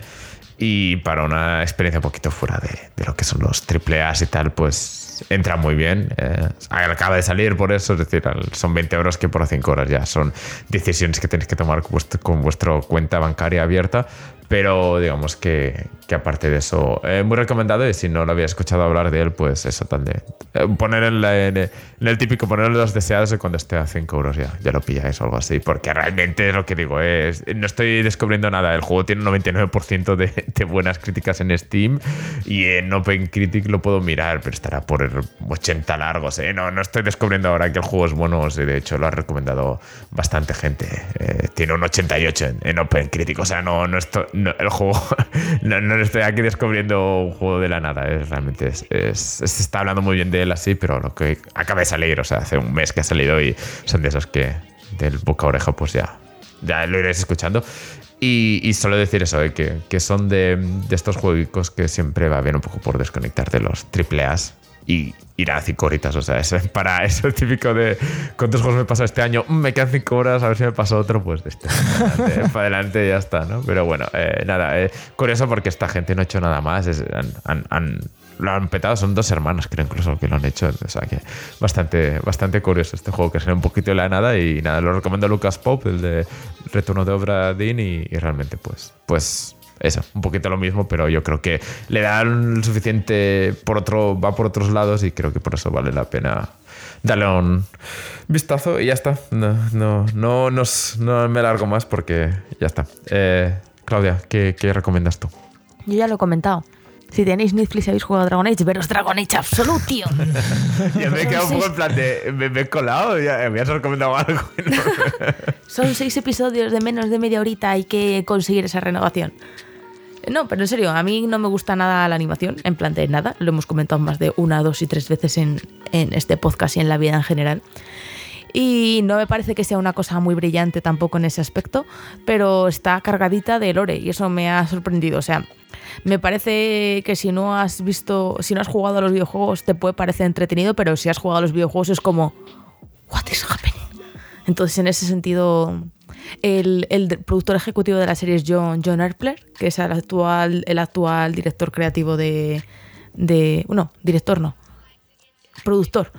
Y para una experiencia un poquito fuera de, de lo que son los triple A's y tal, pues entra muy bien. Eh, acaba de salir por eso, es decir, son 20 euros que por 5 horas ya son decisiones que tenéis que tomar con, vuestro- con vuestra cuenta bancaria abierta. Pero digamos que, aparte de eso, eh, muy recomendado. Y si no lo había escuchado hablar de él, pues eso de eh, poner en, la- en el- típico, poner los deseados y cuando esté a 5 euros ya, ya lo pilláis o algo así. Porque realmente es lo que digo, es, no estoy descubriendo nada. El juego tiene un 99% de, de buenas críticas en Steam y en OpenCritic lo puedo mirar, pero estará por el 80 largos. ¿eh? No, no estoy descubriendo ahora que el juego es bueno. sí, De hecho, lo ha recomendado bastante gente. Eh, tiene un 88 en, en OpenCritic. O sea, no, no estoy, no, el juego no, no estoy aquí descubriendo un juego de la nada. Es, realmente es, se está hablando muy bien de él así, pero lo que acaba de salir, o sea, hace un mes que ha salido y son de esos que del boca a oreja, pues ya ya lo iréis escuchando. Y, solo decir eso, eh, que, que, son de, de, estos juegos que siempre va bien un poco por desconectar de los triple y ir a cinco horitas. O sea, es para eso es típico de cuántos juegos me pasado este año. Mm, me quedan cinco horas, a ver si me pasa otro, pues de este. Para adelante, ya está, ¿no? Pero bueno, eh, nada, eh, curioso porque esta gente no ha hecho nada más. han, lo han petado, son dos hermanos, creo incluso que lo han hecho. O sea que bastante, bastante curioso este juego que sale un poquito de la nada. Y nada, lo recomiendo a Lucas Pop, el de Retorno de Obra Dean, y, y realmente, pues, pues eso, un poquito lo mismo, pero yo creo que le dan suficiente por otro, va por otros lados y creo que por eso vale la pena darle un vistazo y ya está. No, no, no, no me largo más porque ya está. Eh, Claudia, ¿qué, ¿qué, recomiendas tú? Yo ya lo he comentado. Si tenéis Netflix y habéis jugado Dragon Age, veros Dragon Age Absolutio. ya me he quedado un poco en plan de. Me, he colado, ya me has recomendado algo. Son seis episodios de menos de media horita, hay que conseguir esa renovación. No, pero en serio, a mí no me gusta nada la animación, en plan de nada. Lo hemos comentado más de una, dos y tres veces en, este podcast y en la vida en general. Y no me parece que sea una cosa muy brillante tampoco en ese aspecto, pero está cargadita de lore y eso me ha sorprendido. O sea, me parece que si no has visto, si no has jugado a los videojuegos te puede parecer entretenido, pero si has jugado a los videojuegos es como, ¿What is happening? Entonces, en ese sentido, el, productor ejecutivo de la serie es John, John Erpler, que es el actual, el actual director creativo de, de. No, director no. Productor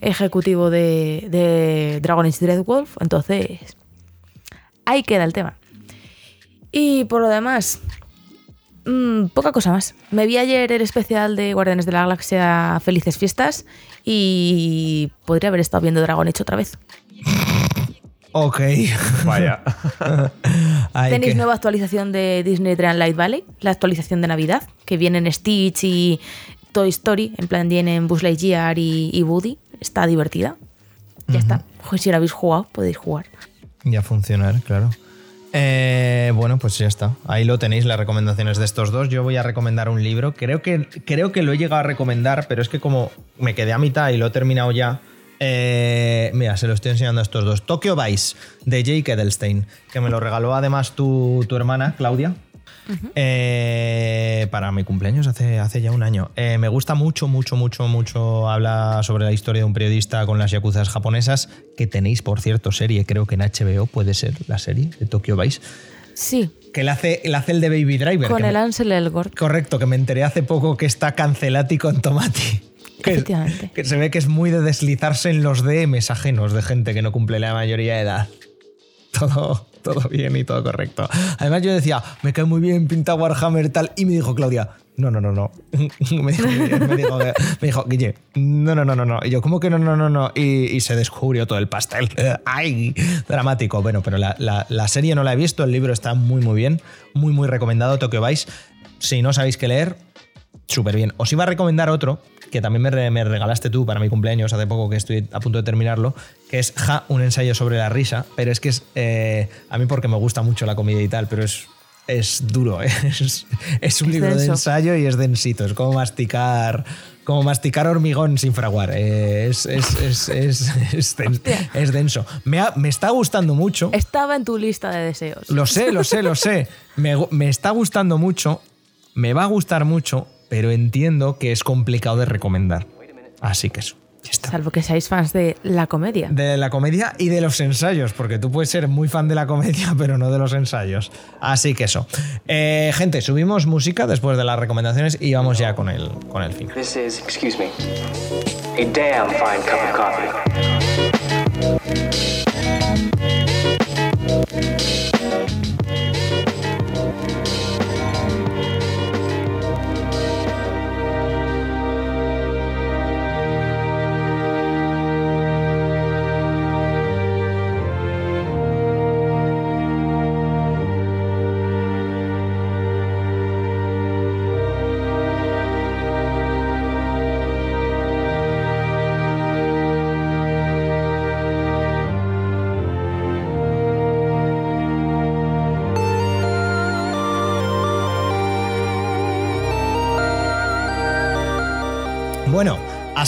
ejecutivo de, de Dragon Age Dreadwolf. Entonces, ahí queda el tema. Y por lo demás, mm, poca cosa más. Me vi ayer el especial de Guardianes de la Galaxia Felices Fiestas y podría haber estado viendo Dragon Age otra vez. Ok. Vaya. Tenéis nueva actualización de Disney Light Valley, la actualización de Navidad, que viene en Stitch y Toy Story, en plan vienen Buzz Lightyear y, y Woody. Está divertida. Ya está. si la habéis jugado, podéis jugar. Ya funcionar, claro. Eh, bueno, pues ya está. Ahí lo tenéis, las recomendaciones de estos dos. Yo voy a recomendar un libro. Creo que, creo que lo he llegado a recomendar, pero es que como me quedé a mitad y lo he terminado ya, eh, mira, se lo estoy enseñando a estos dos. Tokyo Vice, de Jake Edelstein, que me lo regaló además tu, hermana, Claudia. Eh, para mi cumpleaños hace, hace ya un año. Eh, me gusta mucho, mucho, mucho, mucho. Habla sobre la historia de un periodista con las yakuzas japonesas, que tenéis, por cierto, serie, creo que en HBO puede ser la serie de Tokyo Vice. Sí. Que él hace, hace el de Baby Driver. Con el Ansel Elgort. Correcto, que me enteré hace poco que está cancelati con Tomati. Que, se ve que es muy de deslizarse en los DMs ajenos de gente que no cumple la mayoría de edad. Todo, todo bien y todo correcto. Además, yo decía, me cae muy bien pinta Warhammer tal, y me dijo Claudia, no, no, no, no. me, dijo, me, dijo, Guille, no, no, no, no, no. Y yo, ¿cómo que no, no, no, no? Y, se descubrió todo el pastel. ¡Ay! Dramático. Bueno, pero la, la, serie no la he visto, el libro está muy, muy bien. Muy, muy recomendado, Tokyo Vice. Si no sabéis qué leer, súper bien. Os iba a recomendar otro, que también me, regalaste tú para mi cumpleaños hace poco que estoy a punto de terminarlo, que es Ja, un ensayo sobre la risa, pero es que es, eh, a mí porque me gusta mucho la comida y tal, pero es, es duro, ¿eh? es, un libro de ensayo y es densito, es como masticar como masticar hormigón sin fraguar. Eh, es, es, es, denso. Me, me, está gustando mucho. Estaba en tu lista de deseos. Lo sé, lo sé, lo sé. Me, me está gustando mucho. Me va a gustar mucho pero entiendo que es complicado de recomendar. Así que eso. Salvo que seáis fans de la comedia. De la comedia y de los ensayos, porque tú puedes ser muy fan de la comedia, pero no de los ensayos. Así que eso. Eh, gente, subimos música después de las recomendaciones y vamos ya con el, con el final. Bueno,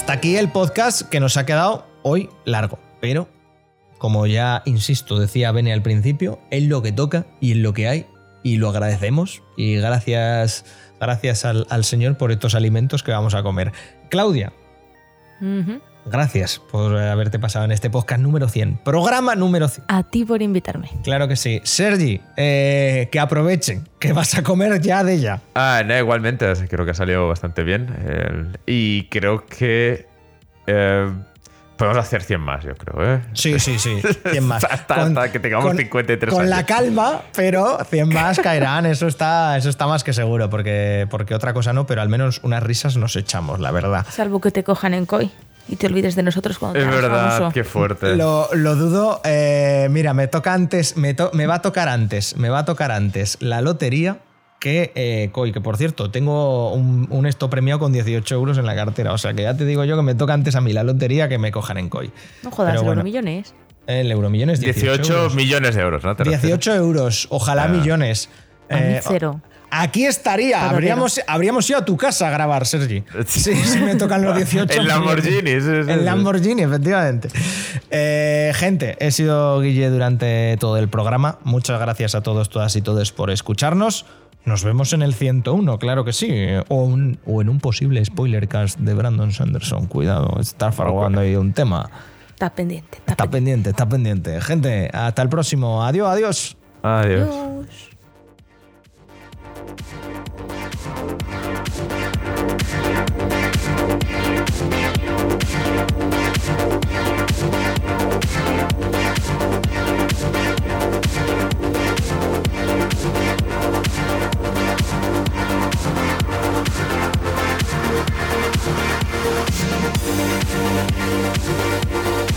hasta aquí el podcast que nos ha quedado hoy largo, pero como ya insisto, decía Bene al principio, es lo que toca y es lo que hay y lo agradecemos y gracias, gracias al, Señor por estos alimentos que vamos a comer. Claudia. Gracias por haberte pasado en este podcast número 100, programa número 100. A ti por invitarme. Claro que sí. Sergi, eh, que aprovechen, que vas a comer ya de ella. Ah, no, igualmente, creo que ha salido bastante bien. Y creo que eh, podemos hacer 100 más, yo creo. ¿eh? Sí, sí, sí. 100 más. Hasta- hasta que tengamos 53 Con la calma, pero 100 más caerán. Eso está, eso está más que seguro, porque, porque otra cosa no, pero al menos unas risas nos echamos, la verdad. Salvo que te cojan en COI y te olvides de nosotros cuando Es te hagas verdad, famoso. qué fuerte. Lo, lo dudo. eh, mira, me toca antes, me, to- me va a tocar antes, me va a tocar antes la lotería que eh, COI, que por cierto, tengo un, un esto premiado con 18 euros en la cartera. O sea que ya te digo yo que me toca antes a mí la lotería que me cojan en COI. No jodas, Pero bueno, millones. El euromillón es 18, 18 euros. millones de euros, ¿no? ¿Te refieres? 18 euros, ojalá Ah. millones. A mí Eh, cero. Aquí estaría, habríamos, habríamos ido a tu casa a grabar, Sergi. Sí, me tocan los 18. El Lamborghini, sí, sí, sí. El Lamborghini, efectivamente. Eh, gente, he sido Guille durante todo el programa. Muchas gracias a todos, todas y todos por escucharnos. Nos vemos en el 101, claro que sí. O, un- o en un posible spoilercast de Brandon Sanderson. Cuidado, está fraguando ahí un tema. Está pendiente. Está, Está pendiente, está pendiente. Gente, hasta el próximo. Adiós, adiós. Adiós. Adiós. Thank you.